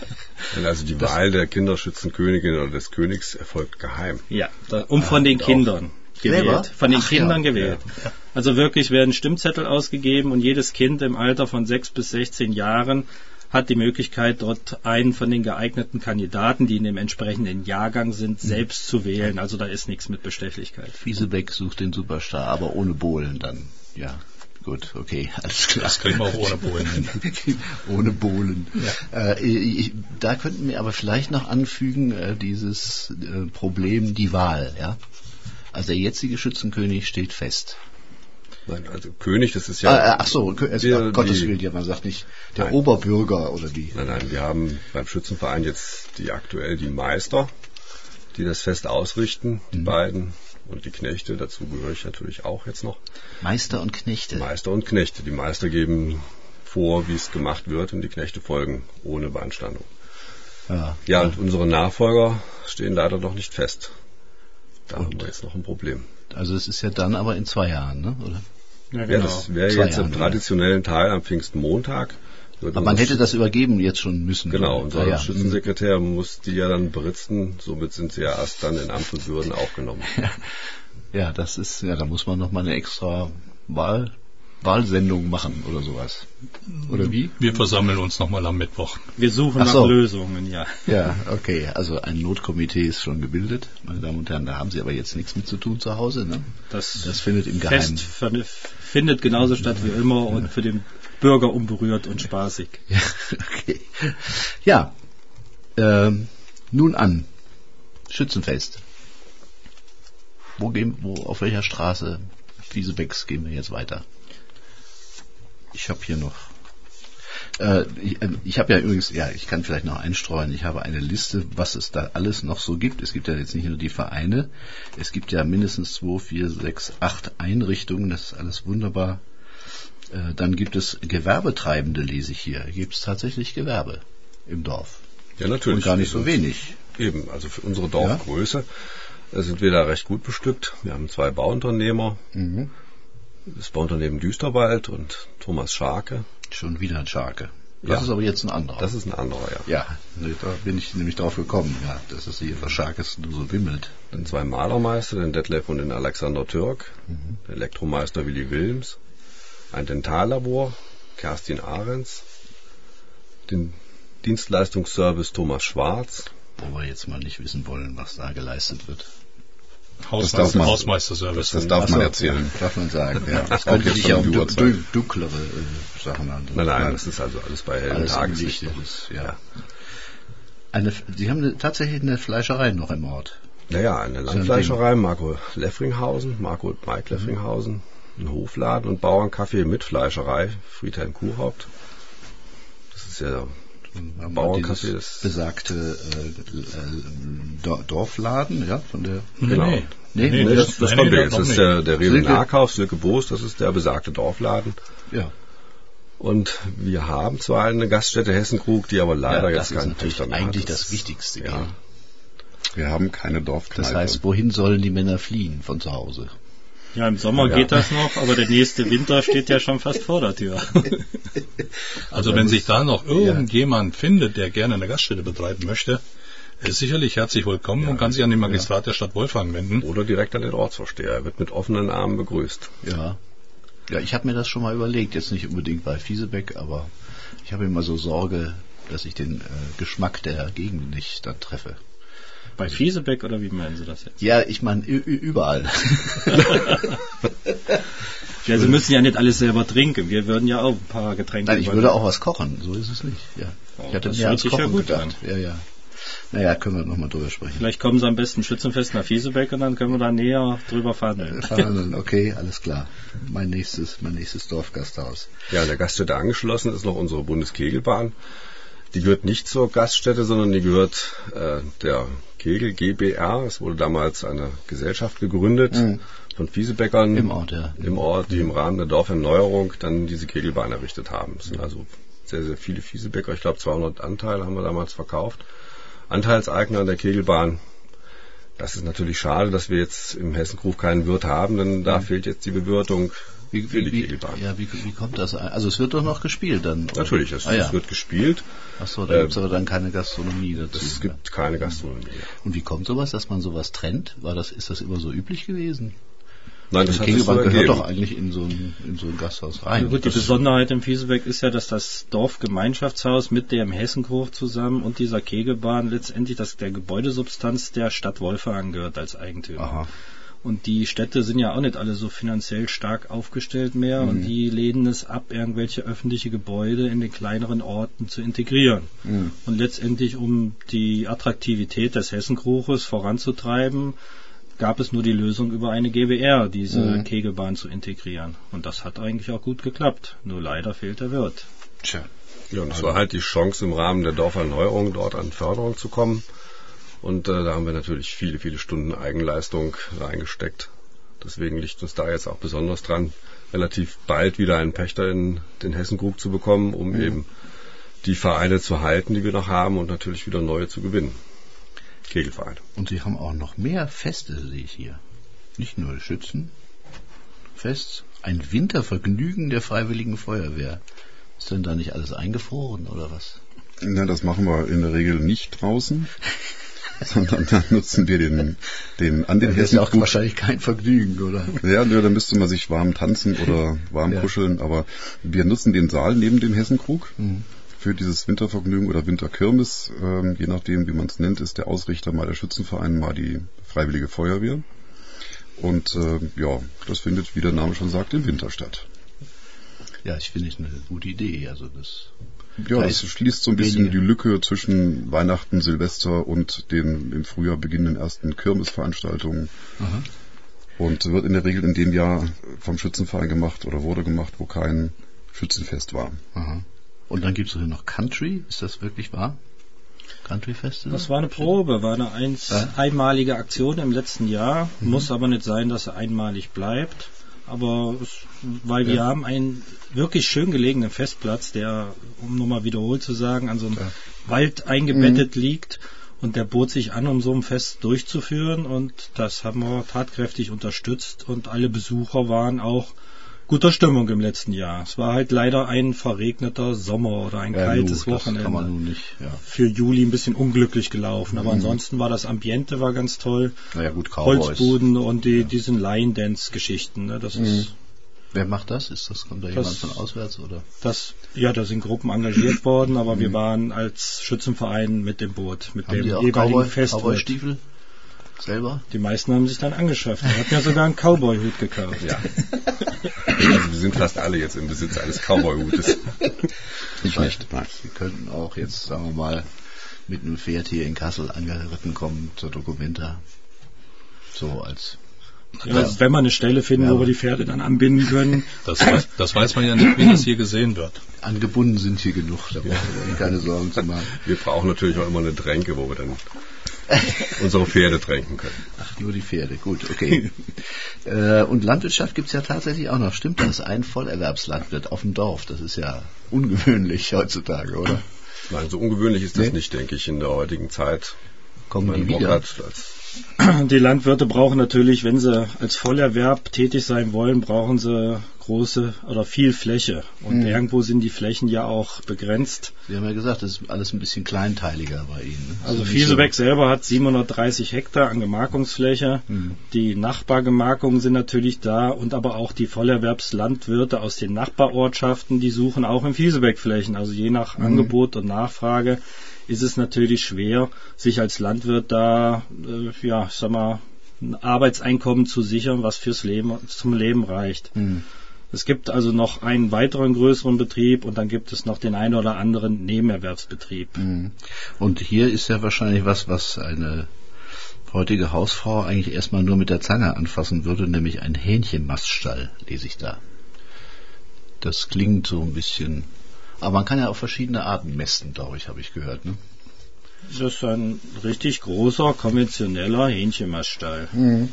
Also die Wahl der Kinderschützenkönigin oder des Königs erfolgt geheim. Ja, um von den Kindern gewählt, von den Ach, Kindern ja. gewählt. Ja. Also wirklich werden Stimmzettel ausgegeben und jedes Kind im Alter von sechs bis 16 Jahren hat die Möglichkeit, dort einen von den geeigneten Kandidaten, die in dem entsprechenden Jahrgang sind, mhm. selbst zu wählen. Also da ist nichts mit Bestechlichkeit. Fiesebeck sucht den Superstar, aber ohne Bohlen dann. Ja, gut, okay, alles klar. Das kriegen wir auch ohne Bohlen ohne Bohlen. Ja. Äh, ich, da könnten wir aber vielleicht noch anfügen, äh, dieses äh, Problem, die Wahl, ja. Also der jetzige Schützenkönig steht fest. Nein, also König, das ist ja. Ah, ach so, es, wir, Gottes Willen, ja, man sagt nicht der nein, Oberbürger oder die. Nein, nein, wir haben beim Schützenverein jetzt die aktuell die Meister, die das Fest ausrichten, die mhm. beiden und die Knechte, dazu gehöre ich natürlich auch jetzt noch. Meister und Knechte. Meister und Knechte. Die Meister geben vor, wie es gemacht wird und die Knechte folgen ohne Beanstandung. Ja, ja, und unsere Nachfolger stehen leider noch nicht fest. Da und? haben wir jetzt noch ein Problem. Also es ist ja dann aber in zwei Jahren, ne? oder? Ja, genau. ja das wäre jetzt Jahren, im traditionellen Teil am Pfingstmontag. Aber man hätte das übergeben jetzt schon müssen. Genau, unser ja. Schützensekretär muss die ja dann beritzen, somit sind sie ja erst dann in Amt und Würden aufgenommen. ja, das ist, ja, da muss man nochmal eine extra Wahl Wahlsendung machen oder sowas. Oder wie? Wir versammeln uns nochmal am Mittwoch. Wir suchen nach so. Lösungen, ja. Ja, okay. Also ein Notkomitee ist schon gebildet, meine Damen und Herren. Da haben Sie aber jetzt nichts mit zu tun zu Hause, ne? Das, das findet im Geheimen. Fest findet genauso statt wie immer und für den Bürger unberührt und spaßig. Ja, okay. Ja, ähm, nun an. Schützenfest. Wo gehen, wo, auf welcher Straße Wiesebecks gehen wir jetzt weiter? Ich habe hier noch. Äh, ich, äh, ich habe ja übrigens, ja, ich kann vielleicht noch einstreuen. Ich habe eine Liste, was es da alles noch so gibt. Es gibt ja jetzt nicht nur die Vereine. Es gibt ja mindestens zwei, vier, sechs, acht Einrichtungen. Das ist alles wunderbar. Äh, dann gibt es Gewerbetreibende, lese ich hier. Gibt es tatsächlich Gewerbe im Dorf? Ja, natürlich. Und gar nicht so wenig. Eben, also für unsere Dorfgröße ja? sind wir da recht gut bestückt. Wir haben zwei Bauunternehmer. Mhm das Bauunternehmen Düsterwald und Thomas Scharke. Schon wieder ein Scharke. Das ja. ist aber jetzt ein anderer. Das ist ein anderer, ja. Ja, da bin ich nämlich drauf gekommen, ja, dass es hier für Scharkes nur so wimmelt. Dann zwei Malermeister, den Detlef und den Alexander Türk, mhm. der Elektromeister Willi Wilms, ein Dentallabor, Kerstin Ahrens, den Dienstleistungsservice Thomas Schwarz. Wo wir jetzt mal nicht wissen wollen, was da geleistet wird. Hausmeister, Hausmeisterservice. Das, das darf man erzählen. Darf man sagen, ja. Das könnte sich ja um du, du, dunklere äh, Sachen handeln. Nein, nein, das ist also alles bei hellen Tageslicht. Ja. ja. Eine, Sie haben eine, tatsächlich eine Fleischerei noch im Ort. Naja, eine Landfleischerei, Marco Leffringhausen, Marco und Mike Leffringhausen, ein Hofladen und Bauerncafé mit Fleischerei, Friedhelm Kuhhaupt. Das ist ja Bauerncafé ist besagte äh, äh, Dorfladen, ja, von der. Genau. Nee, nee, nee, nee das, das, kommt jetzt. Das ist der, der Rewe Nahkauf, Silke Boos, das ist der besagte Dorfladen. Ja. Und wir haben zwar eine Gaststätte Hessenkrug, die aber leider ja, jetzt keinen Töchter mehr eigentlich hat. Das, das Wichtigste. Ja. Wir haben keine Dorfkneipe. Das heißt, wohin sollen die Männer fliehen von zu Hause? Ja, im Sommer ja. geht das noch, aber der nächste Winter steht ja schon fast vor der Tür. Also wenn sich da noch irgendjemand ja. findet, der gerne eine Gaststätte betreiben möchte, ist sicherlich herzlich willkommen ja, und kann sich an den Magistrat der Stadt Wolfgang wenden. Oder direkt an den Ortsvorsteher. Er wird mit offenen Armen begrüßt. Ja. Ja, ich habe mir das schon mal überlegt. Jetzt nicht unbedingt bei Fiesebeck, aber ich habe immer so Sorge, dass ich den äh, Geschmack der Gegend nicht dann treffe. Bei Fiesebeck oder wie meinen Sie das jetzt? Ja, ich meine überall. ja, Sie müssen ja nicht alles selber trinken. Wir würden ja auch ein paar Getränke. Nein, ich würde auch was kochen. So ist es nicht. Ja. Oh, ich hatte das mir als Kochen ja gut gedacht. An. Ja, ja. Naja, können wir nochmal drüber sprechen. Vielleicht kommen Sie am besten Schützenfest nach Fiesebeck und dann können wir da näher drüber verhandeln. Verhandeln, okay, alles klar. Mein nächstes, mein nächstes Dorfgasthaus. Ja, an der Gaststätte angeschlossen ist noch unsere Bundeskegelbahn. Die gehört nicht zur Gaststätte, sondern die gehört äh, der Kegel GBR. Es wurde damals eine Gesellschaft gegründet Mhm. von Fiesebeckern Im Ort, ja. im Ort, die im Rahmen der Dorferneuerung dann diese Kegelbahn errichtet haben. Es sind also sehr, sehr viele Fiesebecker. Ich glaube, 200 Anteile haben wir damals verkauft. Anteilseigner an der Kegelbahn. Das ist natürlich schade, dass wir jetzt im Hessenkrug keinen Wirt haben, denn da fehlt jetzt die Bewirtung Wie, für die wie, wie, Kegelbahn. ja, wie, wie kommt das? Also es wird doch noch gespielt dann. oder? Natürlich, es, ah, ja. es wird gespielt. Achso, da äh, gibt's aber dann keine Gastronomie dazu. Es gibt keine Gastronomie. Und wie kommt sowas, dass man sowas trennt? War das, ist das immer so üblich gewesen? Nein, das Die hat so Kegelbahn gehört doch eigentlich in so ein, in so ein Gasthaus rein. Ja, gut, die Das- Besonderheit im Fiesebeck ist ja, dass das Dorfgemeinschaftshaus mit dem Hessenkrug zusammen und dieser Kegelbahn letztendlich das, der Gebäudesubstanz der Stadt Wolfe angehört als Eigentümer. Aha. Und die Städte sind ja auch nicht alle so finanziell stark aufgestellt mehr und die lehnen es ab, irgendwelche öffentliche Gebäude in den kleineren Orten zu integrieren. Und letztendlich, um die Attraktivität des Hessenkruches voranzutreiben, gab es nur die Lösung über eine GBR, diese Kegelbahn zu integrieren. Und das hat eigentlich auch gut geklappt. Nur leider fehlt der Wirt. Tja. Ja, und es war halt die Chance im Rahmen der Dorferneuerung dort an Förderung zu kommen. Und äh, da haben wir natürlich viele, viele Stunden Eigenleistung reingesteckt. Deswegen liegt uns da jetzt auch besonders dran, relativ bald wieder einen Pächter in den Hessenkrug zu bekommen, um eben die Vereine zu halten, die wir noch haben und natürlich wieder neue zu gewinnen. Kegelvereine. Und Sie haben auch noch mehr Feste, sehe ich hier. Nicht nur Schützenfest, ein Wintervergnügen der Freiwilligen Feuerwehr. Ist denn da nicht alles eingefroren oder was? Na, das machen wir in der Regel nicht draußen, sondern dann nutzen wir den, den an den Das ist ja auch Hessenkrug. wahrscheinlich kein Vergnügen, oder? Ja, ja, da müsste man sich warm tanzen oder warm Ja. kuscheln, aber wir nutzen den Saal neben dem Hessenkrug Mhm. für dieses Wintervergnügen oder Winterkirmes, ähm, je nachdem, wie man es nennt, ist der Ausrichter mal der Schützenverein, mal die Freiwillige Feuerwehr. Und äh, ja, das findet, wie der Name schon sagt, im Winter statt. Ja, ich finde es eine gute Idee. Also das Ja, Da das schließt so ein bisschen wenige. die Lücke zwischen Weihnachten, Silvester und den im Frühjahr beginnenden ersten Kirmesveranstaltungen. Aha. Und wird in der Regel in dem Jahr vom Schützenverein gemacht oder wurde gemacht, wo kein Schützenfest war. Aha. Und dann gibt es noch Country. Ist das wirklich wahr? Country-Feste? Das war eine Probe, war eine eins, Ja. einmalige Aktion im letzten Jahr. Muss aber nicht sein, dass sie einmalig bleibt. Aber es, weil wir Ja. haben einen wirklich schön gelegenen Festplatz, der, um nochmal wiederholt zu sagen, an so einem Ja. Wald eingebettet liegt. Und der bot sich an, um so ein Fest durchzuführen. Und das haben wir tatkräftig unterstützt. Und alle Besucher waren auch guter Stimmung im letzten Jahr. Es war halt leider ein verregneter Sommer oder ein ja, kaltes nu, Wochenende Das kann man nun nicht. Ja. für Juli ein bisschen unglücklich gelaufen. Mhm. Aber ansonsten war das Ambiente war ganz toll. Naja gut, Cowboys. Holzbuden und die, diesen Lion-Dance-Geschichten. Ne? Das ist Wer macht das? Ist das kommt da Das- jemand von auswärts oder? das, ja, da sind Gruppen engagiert worden, aber wir waren als Schützenverein mit dem Boot, mit Mhm. Haben dem die auch jeweiligen Cowboy, Festwirt. Cowboy-Stiefel selber? Die meisten haben sich dann angeschafft. Wir hatten ja sogar einen Cowboy-Hut gekauft. Ja. Also wir sind fast alle jetzt im Besitz eines Cowboy-Hutes. Ich nicht. Sie könnten auch jetzt, sagen wir mal, mit einem Pferd hier in Kassel angeritten kommen zur Documenta. So als Ja, wenn wir eine Stelle finden, Ja. wo wir die Pferde dann anbinden können. Das weiß, das weiß man ja nicht, wie das hier gesehen wird. angebunden sind hier genug, da brauchen wir keine Sorgen zu machen. Wir brauchen natürlich auch immer eine Tränke, wo wir dann unsere Pferde tränken können. Ach, nur die Pferde, gut, okay. äh, und Landwirtschaft gibt's ja tatsächlich auch noch. Stimmt das? Ein Vollerwerbslandwirt auf dem Dorf, das ist ja ungewöhnlich heutzutage, oder? Nein, so ungewöhnlich ist das Nee. nicht, denke ich, in der heutigen Zeit. Kommen die wieder? Bockert als Die Landwirte brauchen natürlich, wenn sie als Vollerwerb tätig sein wollen, brauchen sie große oder viel Fläche. Und Mhm. irgendwo sind die Flächen ja auch begrenzt. Sie haben ja gesagt, das ist alles ein bisschen kleinteiliger bei Ihnen. ne? Also nicht Fiesebeck selber hat 730 Hektar an Gemarkungsfläche. Mhm. Die Nachbargemarkungen sind natürlich da und aber auch die Vollerwerbslandwirte aus den Nachbarortschaften, die suchen auch in Fiesebeck Flächen. Also je nach Angebot und Nachfrage ist es natürlich schwer, sich als Landwirt da, äh, ja, ich sag mal, ein Arbeitseinkommen zu sichern, was fürs Leben, zum Leben reicht. Mhm. Es gibt also noch einen weiteren größeren Betrieb und dann gibt es noch den einen oder anderen Nebenerwerbsbetrieb. Mhm. Und hier ist ja wahrscheinlich was, was eine heutige Hausfrau eigentlich erstmal nur mit der Zange anfassen würde, nämlich ein Hähnchenmaststall, lese ich da. Das klingt so ein bisschen. Aber man kann ja auf verschiedene Arten mästen, glaube ich, habe ich gehört. Ne? Das ist ein richtig großer, konventioneller Hähnchenmaststall. Mhm.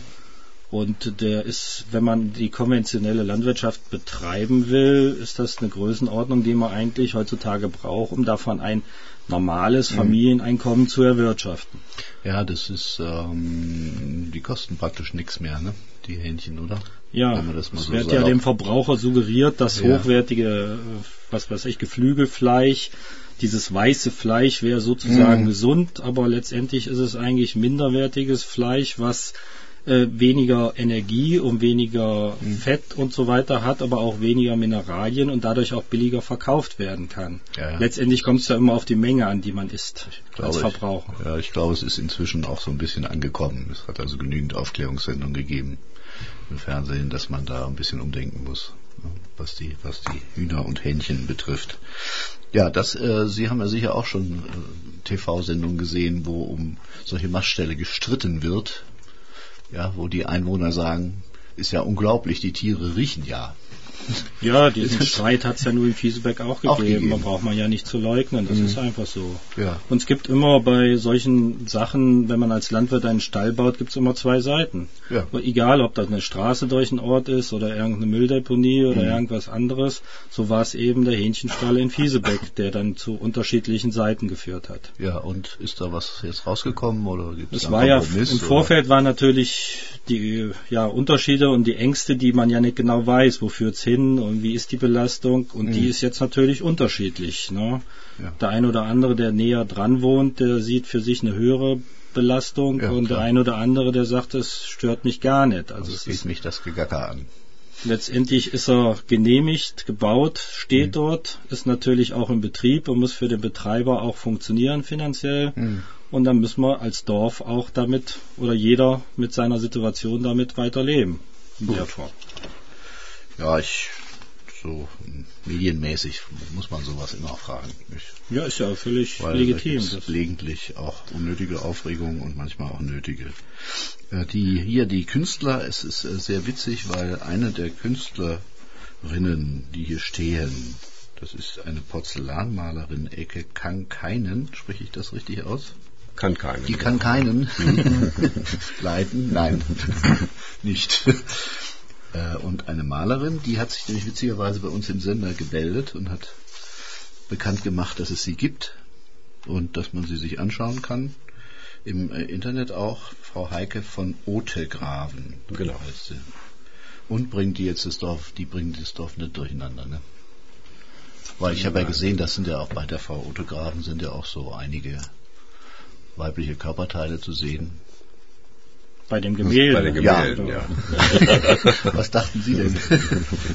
Und der ist, wenn man die konventionelle Landwirtschaft betreiben will, ist das eine Größenordnung, die man eigentlich heutzutage braucht, um davon ein normales mhm. Familieneinkommen zu erwirtschaften. Ja, das ist, ähm, die kosten praktisch nichts mehr, ne? Die Hähnchen, oder? Ja, es so wird ja dem Verbraucher suggeriert, dass ja. hochwertige, was weiß ich, Geflügelfleisch, dieses weiße Fleisch wäre sozusagen mhm. gesund, aber letztendlich ist es eigentlich minderwertiges Fleisch, was äh, weniger Energie und weniger mhm. Fett und so weiter hat, aber auch weniger Mineralien und dadurch auch billiger verkauft werden kann. Ja, ja. Letztendlich kommt es ja immer auf die Menge an, die man isst als Verbraucher. Ich, ja, ich glaube, es ist inzwischen auch so ein bisschen angekommen. Es hat also genügend Aufklärungssendungen gegeben im Fernsehen, dass man da ein bisschen umdenken muss, was die, was die Hühner und Hähnchen betrifft. Ja, das, äh, Sie haben ja sicher auch schon äh, TV-Sendungen gesehen, wo um solche Mastställe gestritten wird, ja, wo die Einwohner sagen, ist ja unglaublich, die Tiere riechen ja. Ja, diesen Streit hat es ja nur in Fiesebeck auch gegeben. Auch gegeben. Man braucht man ja nicht zu leugnen. Das mhm. ist einfach so. Ja. Und es gibt immer bei solchen Sachen, wenn man als Landwirt einen Stall baut, gibt es immer zwei Seiten. Ja. Egal, ob das eine Straße durch einen Ort ist oder irgendeine Mülldeponie oder mhm. irgendwas anderes. So war es eben der Hähnchenstall in Fiesebeck, der dann zu unterschiedlichen Seiten geführt hat. Ja, und ist da was jetzt rausgekommen oder gibt es war ja im Vorfeld waren natürlich die ja, Unterschiede und die Ängste, die man ja nicht genau weiß, wofür es hin und wie ist die Belastung und mhm. die ist jetzt natürlich unterschiedlich. Ne? Ja. Der eine oder andere, der näher dran wohnt, der sieht für sich eine höhere Belastung ja, und klar. der eine oder andere, der sagt, es stört mich gar nicht. Also, also es geht mich das Gegacker an. Letztendlich ist er genehmigt, gebaut, steht mhm. dort, ist natürlich auch im Betrieb und muss für den Betreiber auch funktionieren finanziell. Mhm. Und dann müssen wir als Dorf auch damit oder jeder mit seiner Situation damit weiterleben. In der Form. Ja, ich so medienmäßig muss man sowas immer fragen. Ich, ja, ist ja völlig legitim. Das gelegentlich auch unnötige Aufregung und manchmal auch nötige. Äh, die hier die Künstler, es ist äh, sehr witzig, weil eine der Künstlerinnen, die hier stehen, das ist eine Porzellanmalerin Ecke Kankeinen, spreche ich das richtig aus? Kann keinen. Die kann keinen leiten, nein, nicht. Äh, und eine Malerin, die hat sich nämlich witzigerweise bei uns im Sender gemeldet und hat bekannt gemacht, dass es sie gibt und dass man sie sich anschauen kann. Im äh, Internet auch Frau Heike von Otegraven. Genau. Heißt sie. Und bringt die jetzt das Dorf, die bringt das Dorf nicht durcheinander, ne? Weil ich habe ja gesehen, das sind ja auch bei der Frau Otegraven sind ja auch so einige weibliche Körperteile zu sehen. Bei dem Gemälde. Bei den Gemälden, ja. ja. Was dachten Sie denn?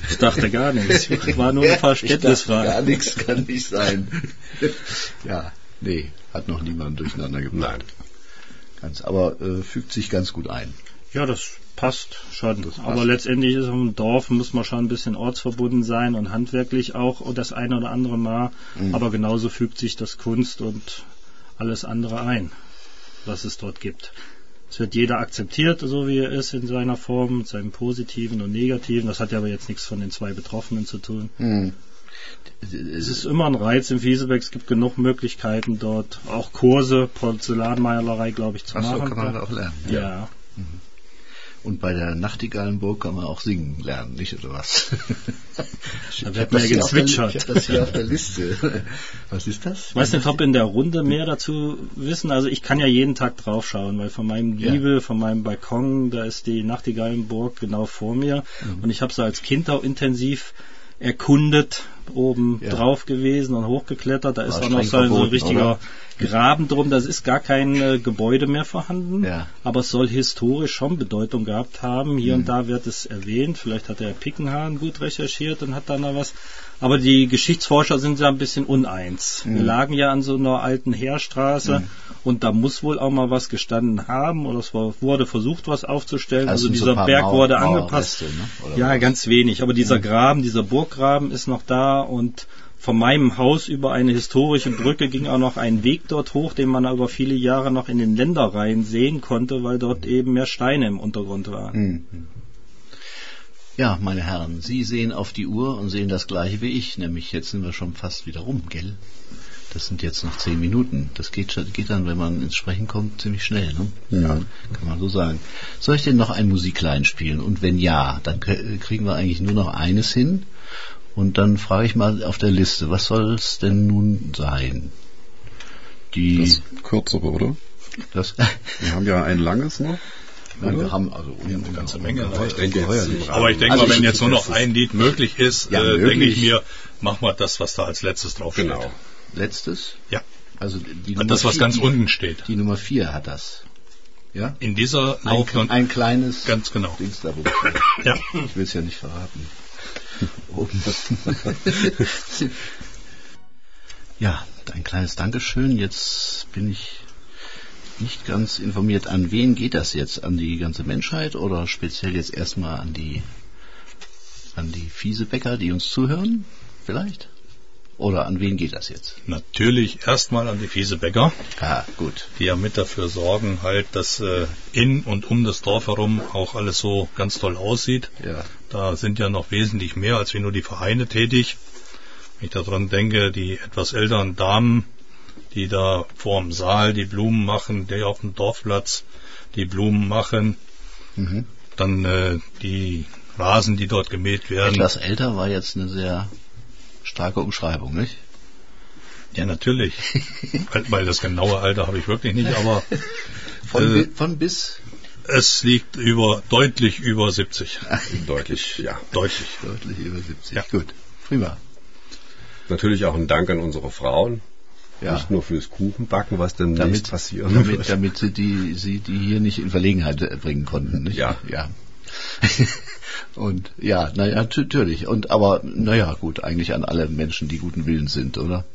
Ich dachte gar nichts. War nur eine Verständnisfrage. Gar nichts kann nicht sein. Ja, nee, hat noch niemand durcheinander gebracht. Nein. Ganz, aber äh, fügt sich ganz gut ein. Ja, das passt schon. Das passt. Aber letztendlich ist im Dorf muss man schon ein bisschen ortsverbunden sein und handwerklich auch das eine oder andere Mal. Mhm. Aber genauso fügt sich das Kunst und alles andere ein, was es dort gibt. Es wird jeder akzeptiert, so wie er ist in seiner Form, mit seinem Positiven und Negativen. Das hat ja aber jetzt nichts von den zwei Betroffenen zu tun. Hm. Es ist immer ein Reiz im Fiesebeck. Es gibt genug Möglichkeiten dort, auch Kurse, Porzellanmalerei, glaube ich, zu Ach machen. So kann man auch lernen. Ja. ja. Und bei der Nachtigallenburg kann man auch singen lernen, nicht oder was? da wird mehr gezwitschert. Ich habe das hier auf der Liste. Was ist das? Ich weiß nicht, ob in der Runde mehr dazu wissen. Also ich kann ja jeden Tag draufschauen, weil von meinem Giebel, ja. von meinem Balkon, da ist die Nachtigallenburg genau vor mir. Mhm. Und ich habe sie als Kind auch intensiv erkundet, oben Ja. drauf gewesen und hochgeklettert. Da ist War auch noch so ein verboten, richtiger oder? Graben drum. Das ist gar kein äh, Gebäude mehr vorhanden. Ja. Aber es soll historisch schon Bedeutung gehabt haben. Hier Mhm. und da wird es erwähnt. Vielleicht hat der Pickenhahn gut recherchiert und hat da noch was. Aber die Geschichtsforscher sind ja ein bisschen uneins. Mhm. Wir lagen ja an so einer alten Heerstraße und da muss wohl auch mal was gestanden haben oder es war, wurde versucht, was aufzustellen. Also Also, so dieser paar Berg Mauer- wurde Mauerreste, angepasst. ne? Ja, was? ganz wenig. Aber dieser Graben, dieser Burggraben ist noch da und von meinem Haus über eine historische Brücke ging auch noch ein Weg dort hoch, den man über viele Jahre noch in den Ländereien sehen konnte, weil dort eben mehr Steine im Untergrund waren. Mhm. Ja, meine Herren, Sie sehen auf die Uhr und sehen das gleiche wie ich, nämlich jetzt sind wir schon fast wieder rum, gell? Das sind jetzt noch zehn Minuten. Das geht, geht dann, wenn man ins Sprechen kommt, ziemlich schnell, ne? Ja. Kann man so sagen. Soll ich denn noch ein Musiklein spielen? Und wenn ja, dann krie- kriegen wir eigentlich nur noch eines hin. Und dann frage ich mal auf der Liste, was soll es denn nun sein? Die, Das kürzere, oder? das, Wir haben ja ein langes noch. Nein, wir haben also eine ganze Menge. Ich denke jetzt, Aber ich denke Also mal, wenn jetzt nur noch ein Lied möglich ist, Ja, äh, denke ich mir, machen wir das, was da als letztes draufsteht. genau. letztes. Ja, Also die Nummer das, was vier- ganz die, unten steht. Die Nummer vier hat das. Ja? In dieser Ein, ein kleines Ganz genau. Dings da, wo Ja. Ich will es ja nicht verraten. Ja, ein kleines Dankeschön. Jetzt bin ich nicht ganz informiert, an wen geht das jetzt? An die ganze Menschheit oder speziell jetzt erstmal an die an die Fiesebäcker, die uns zuhören? Vielleicht? Oder an wen geht das jetzt? Natürlich erstmal an die Fiesebäcker, Ah, gut. die ja mit dafür sorgen, halt, dass äh, in und um das Dorf herum auch alles so ganz toll aussieht. Ja. Da sind ja noch wesentlich mehr als wie nur die Vereine tätig. Wenn ich daran denke, die etwas älteren Damen, die da vorm Saal die Blumen machen, die auf dem Dorfplatz die Blumen machen, Mhm. dann äh, die Rasen, die dort gemäht werden. Etwas älter war jetzt eine sehr starke Umschreibung, nicht? Ja, natürlich. weil, weil das genaue Alter habe ich wirklich nicht, aber Von, Äh, bi- von bis es liegt über deutlich über 70. Deutlich, ja. Deutlich. deutlich über 70. Ja. Gut, prima. Natürlich auch ein Dank an unsere Frauen. Ja. Nicht nur fürs Kuchenbacken, was demnächst damit, passieren damit, wird. damit sie die, sie die hier nicht in Verlegenheit bringen konnten. Nicht? Ja. ja. Und ja, naja, natürlich. Und aber naja, gut, eigentlich an alle Menschen, die guten Willens sind, oder?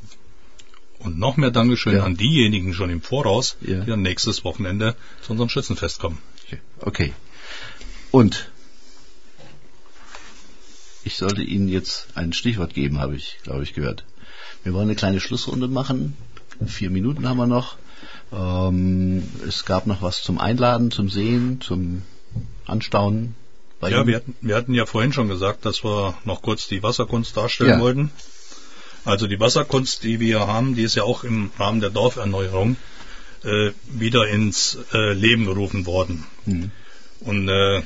Und noch mehr Dankeschön Ja. an diejenigen schon im Voraus, Ja. die dann nächstes Wochenende zu unserem Schützenfest kommen. Okay. Und ich sollte Ihnen jetzt ein Stichwort geben, habe ich, glaube ich, gehört. Wir wollen eine kleine Schlussrunde machen. Vier Minuten haben wir noch. Ähm, es gab noch was zum Einladen, zum Sehen, zum Anstaunen. Bei Ja, wir hatten, wir hatten ja vorhin schon gesagt, dass wir noch kurz die Wasserkunst darstellen Ja. wollten. Also die Wasserkunst, die wir haben, die ist ja auch im Rahmen der Dorferneuerung äh, wieder ins äh, Leben gerufen worden. Mhm. Und äh,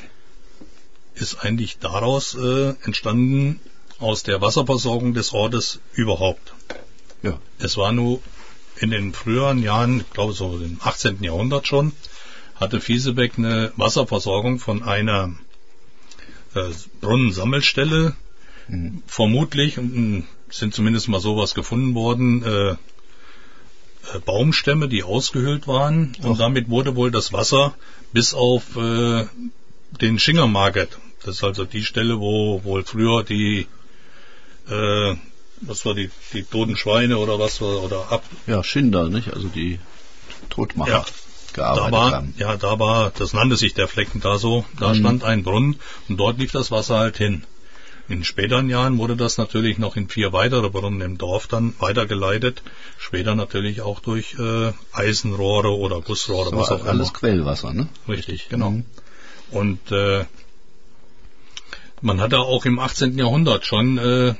ist eigentlich daraus äh, entstanden aus der Wasserversorgung des Ortes überhaupt. Ja. Es war nur in den früheren Jahren, ich glaube so im 18. Jahrhundert schon, hatte Fiesebeck eine Wasserversorgung von einer äh, Brunnensammelstelle. Mhm. Vermutlich und, sind zumindest mal sowas gefunden worden, äh, äh, Baumstämme, die ausgehöhlt waren. Und damit wurde wohl das Wasser bis auf äh, den Schingermarket. Das ist also die Stelle, wo wohl früher die äh, was war die, die toten Schweine oder was war, oder ab, Ja, Schinder, nicht? Also die Todmacher Ja. Gearbeitet da war, haben. ja, da war, das nannte sich der Flecken da so, da Mhm. stand ein Brunnen und dort lief das Wasser halt hin. In späteren Jahren wurde das natürlich noch in vier weitere Brunnen im Dorf dann weitergeleitet. Später natürlich auch durch äh, Eisenrohre oder Gussrohre, Das was war auch alles immer. Quellwasser, ne? Richtig, genau. Mhm. Und äh, man hatte auch im 18. Jahrhundert schon äh,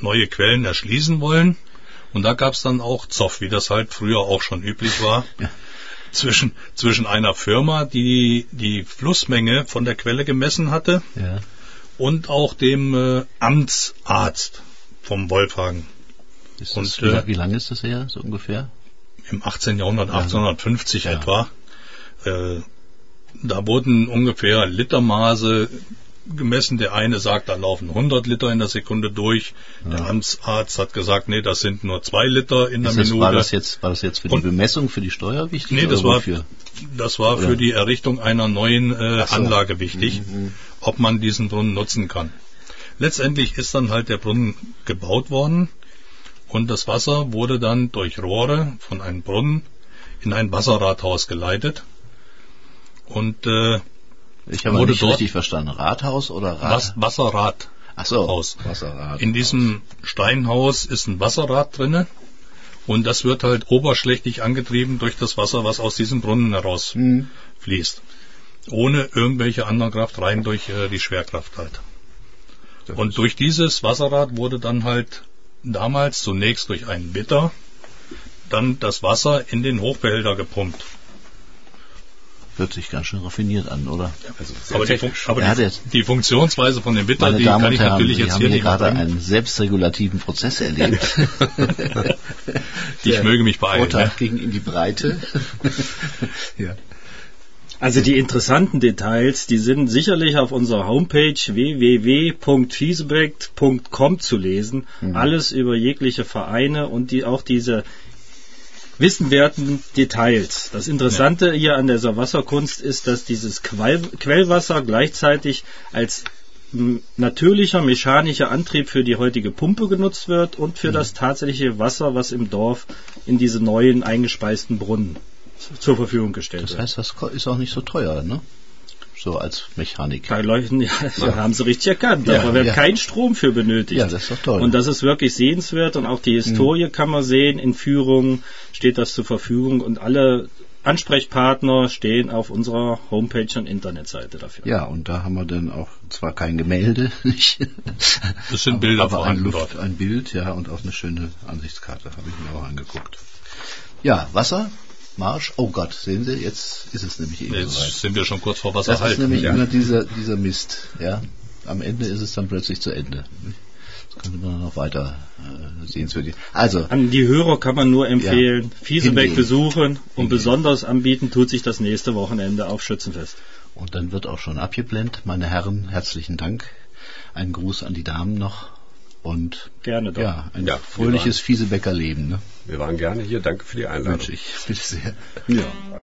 neue Quellen erschließen wollen. Und da gab es dann auch Zoff, wie das halt früher auch schon üblich war. Ja. Zwischen, zwischen einer Firma, die die Flussmenge von der Quelle gemessen hatte, Ja. und auch dem äh, Amtsarzt vom Wolfhagen. Ist Und, das, wie, äh, wie lange ist das her, so ungefähr? im 18. Jahrhundert, 1850 Ja. etwa. Äh, da wurden ungefähr Litermaße gemessen. Der eine sagt, da laufen 100 Liter in der Sekunde durch. Der Amtsarzt hat gesagt, nee, das sind nur zwei Liter in der das, Minute. war, das jetzt, war das jetzt für die Und- Bemessung, für die Steuer wichtig? Nee, das war, das war Oder? für die Errichtung einer neuen äh, so. Mhm, Anlage wichtig, ob man diesen Brunnen nutzen kann. Letztendlich ist dann halt der Brunnen gebaut worden und das Wasser wurde dann durch Rohre von einem Brunnen in ein Wasserrathaus geleitet. Und äh, Ich habe wurde nicht dort- richtig verstanden. Rathaus oder Rat? Was, Wasserrad. Ach so, Haus. Wasserrad. In diesem Steinhaus ist ein Wasserrad drinne und das wird halt oberschlächtig angetrieben durch das Wasser, was aus diesem Brunnen heraus Hm. fließt. Ohne irgendwelche andere Kraft, rein durch äh, die Schwerkraft halt. Und durch dieses Wasserrad wurde dann halt damals zunächst durch einen Witter dann das Wasser in den Hochbehälter gepumpt. Hört sich ganz schön raffiniert an, oder? Also Aber, die, aber Ja, die, die Funktionsweise von dem Witter, Meine die Damen kann ich Herren, natürlich Sie jetzt haben hier hier nicht gerade bringen. einen selbstregulativen Prozess erlebt. Ich möge mich beeilen. Vortrag Ne? ging in die Breite. ja. Also die interessanten Details, die sind sicherlich auf unserer Homepage www.feesback.com zu lesen. Alles über jegliche Vereine und die auch diese wissenwerten Details. Das Interessante hier an dieser Wasserkunst ist, dass dieses Quell Quellwasser gleichzeitig als natürlicher mechanischer Antrieb für die heutige Pumpe genutzt wird und für das tatsächliche Wasser, was im Dorf in diese neuen eingespeisten Brunnen zur Verfügung gestellt Das wird. heißt, das ist auch nicht so teuer, ne? So als Mechanik. Bei Leuchten, ja, da haben sie richtig erkannt. Ja, da wird ja. kein Strom für benötigt. Ja, das ist doch toll. Und das ist wirklich sehenswert und auch die Historie kann man sehen. In Führungen steht das zur Verfügung und alle Ansprechpartner stehen auf unserer Homepage und Internetseite dafür. Ja, und da haben wir dann auch zwar kein Gemälde, nicht? Es sind Bilder aber ein, Luft, ein Bild, ja, und auch eine schöne Ansichtskarte habe ich mir auch angeguckt. Ja, Wasser, Marsch. Oh Gott, sehen Sie, jetzt ist es nämlich eben Jetzt soweit. sind wir schon kurz vor Das ist Wasserhalt. nämlich ja. immer dieser, dieser Mist, ja. Am Ende ist es dann plötzlich zu Ende. Das könnte man noch weiter äh, sehenswürdig. Also, An die Hörer kann man nur empfehlen, Fiesebeck Hingehen. besuchen und Hingehen. besonders anbieten tut sich das nächste Wochenende auf Schützenfest. und dann wird auch schon abgeblendet. Meine Herren, herzlichen Dank. Ein Gruß an die Damen noch. Und Gerne doch. ja, ein Ja, fröhliches Fiesebecker Leben, ne? Wir waren gerne hier. Danke für die Einladung. Wünsche ich. Bitte sehr. Ja.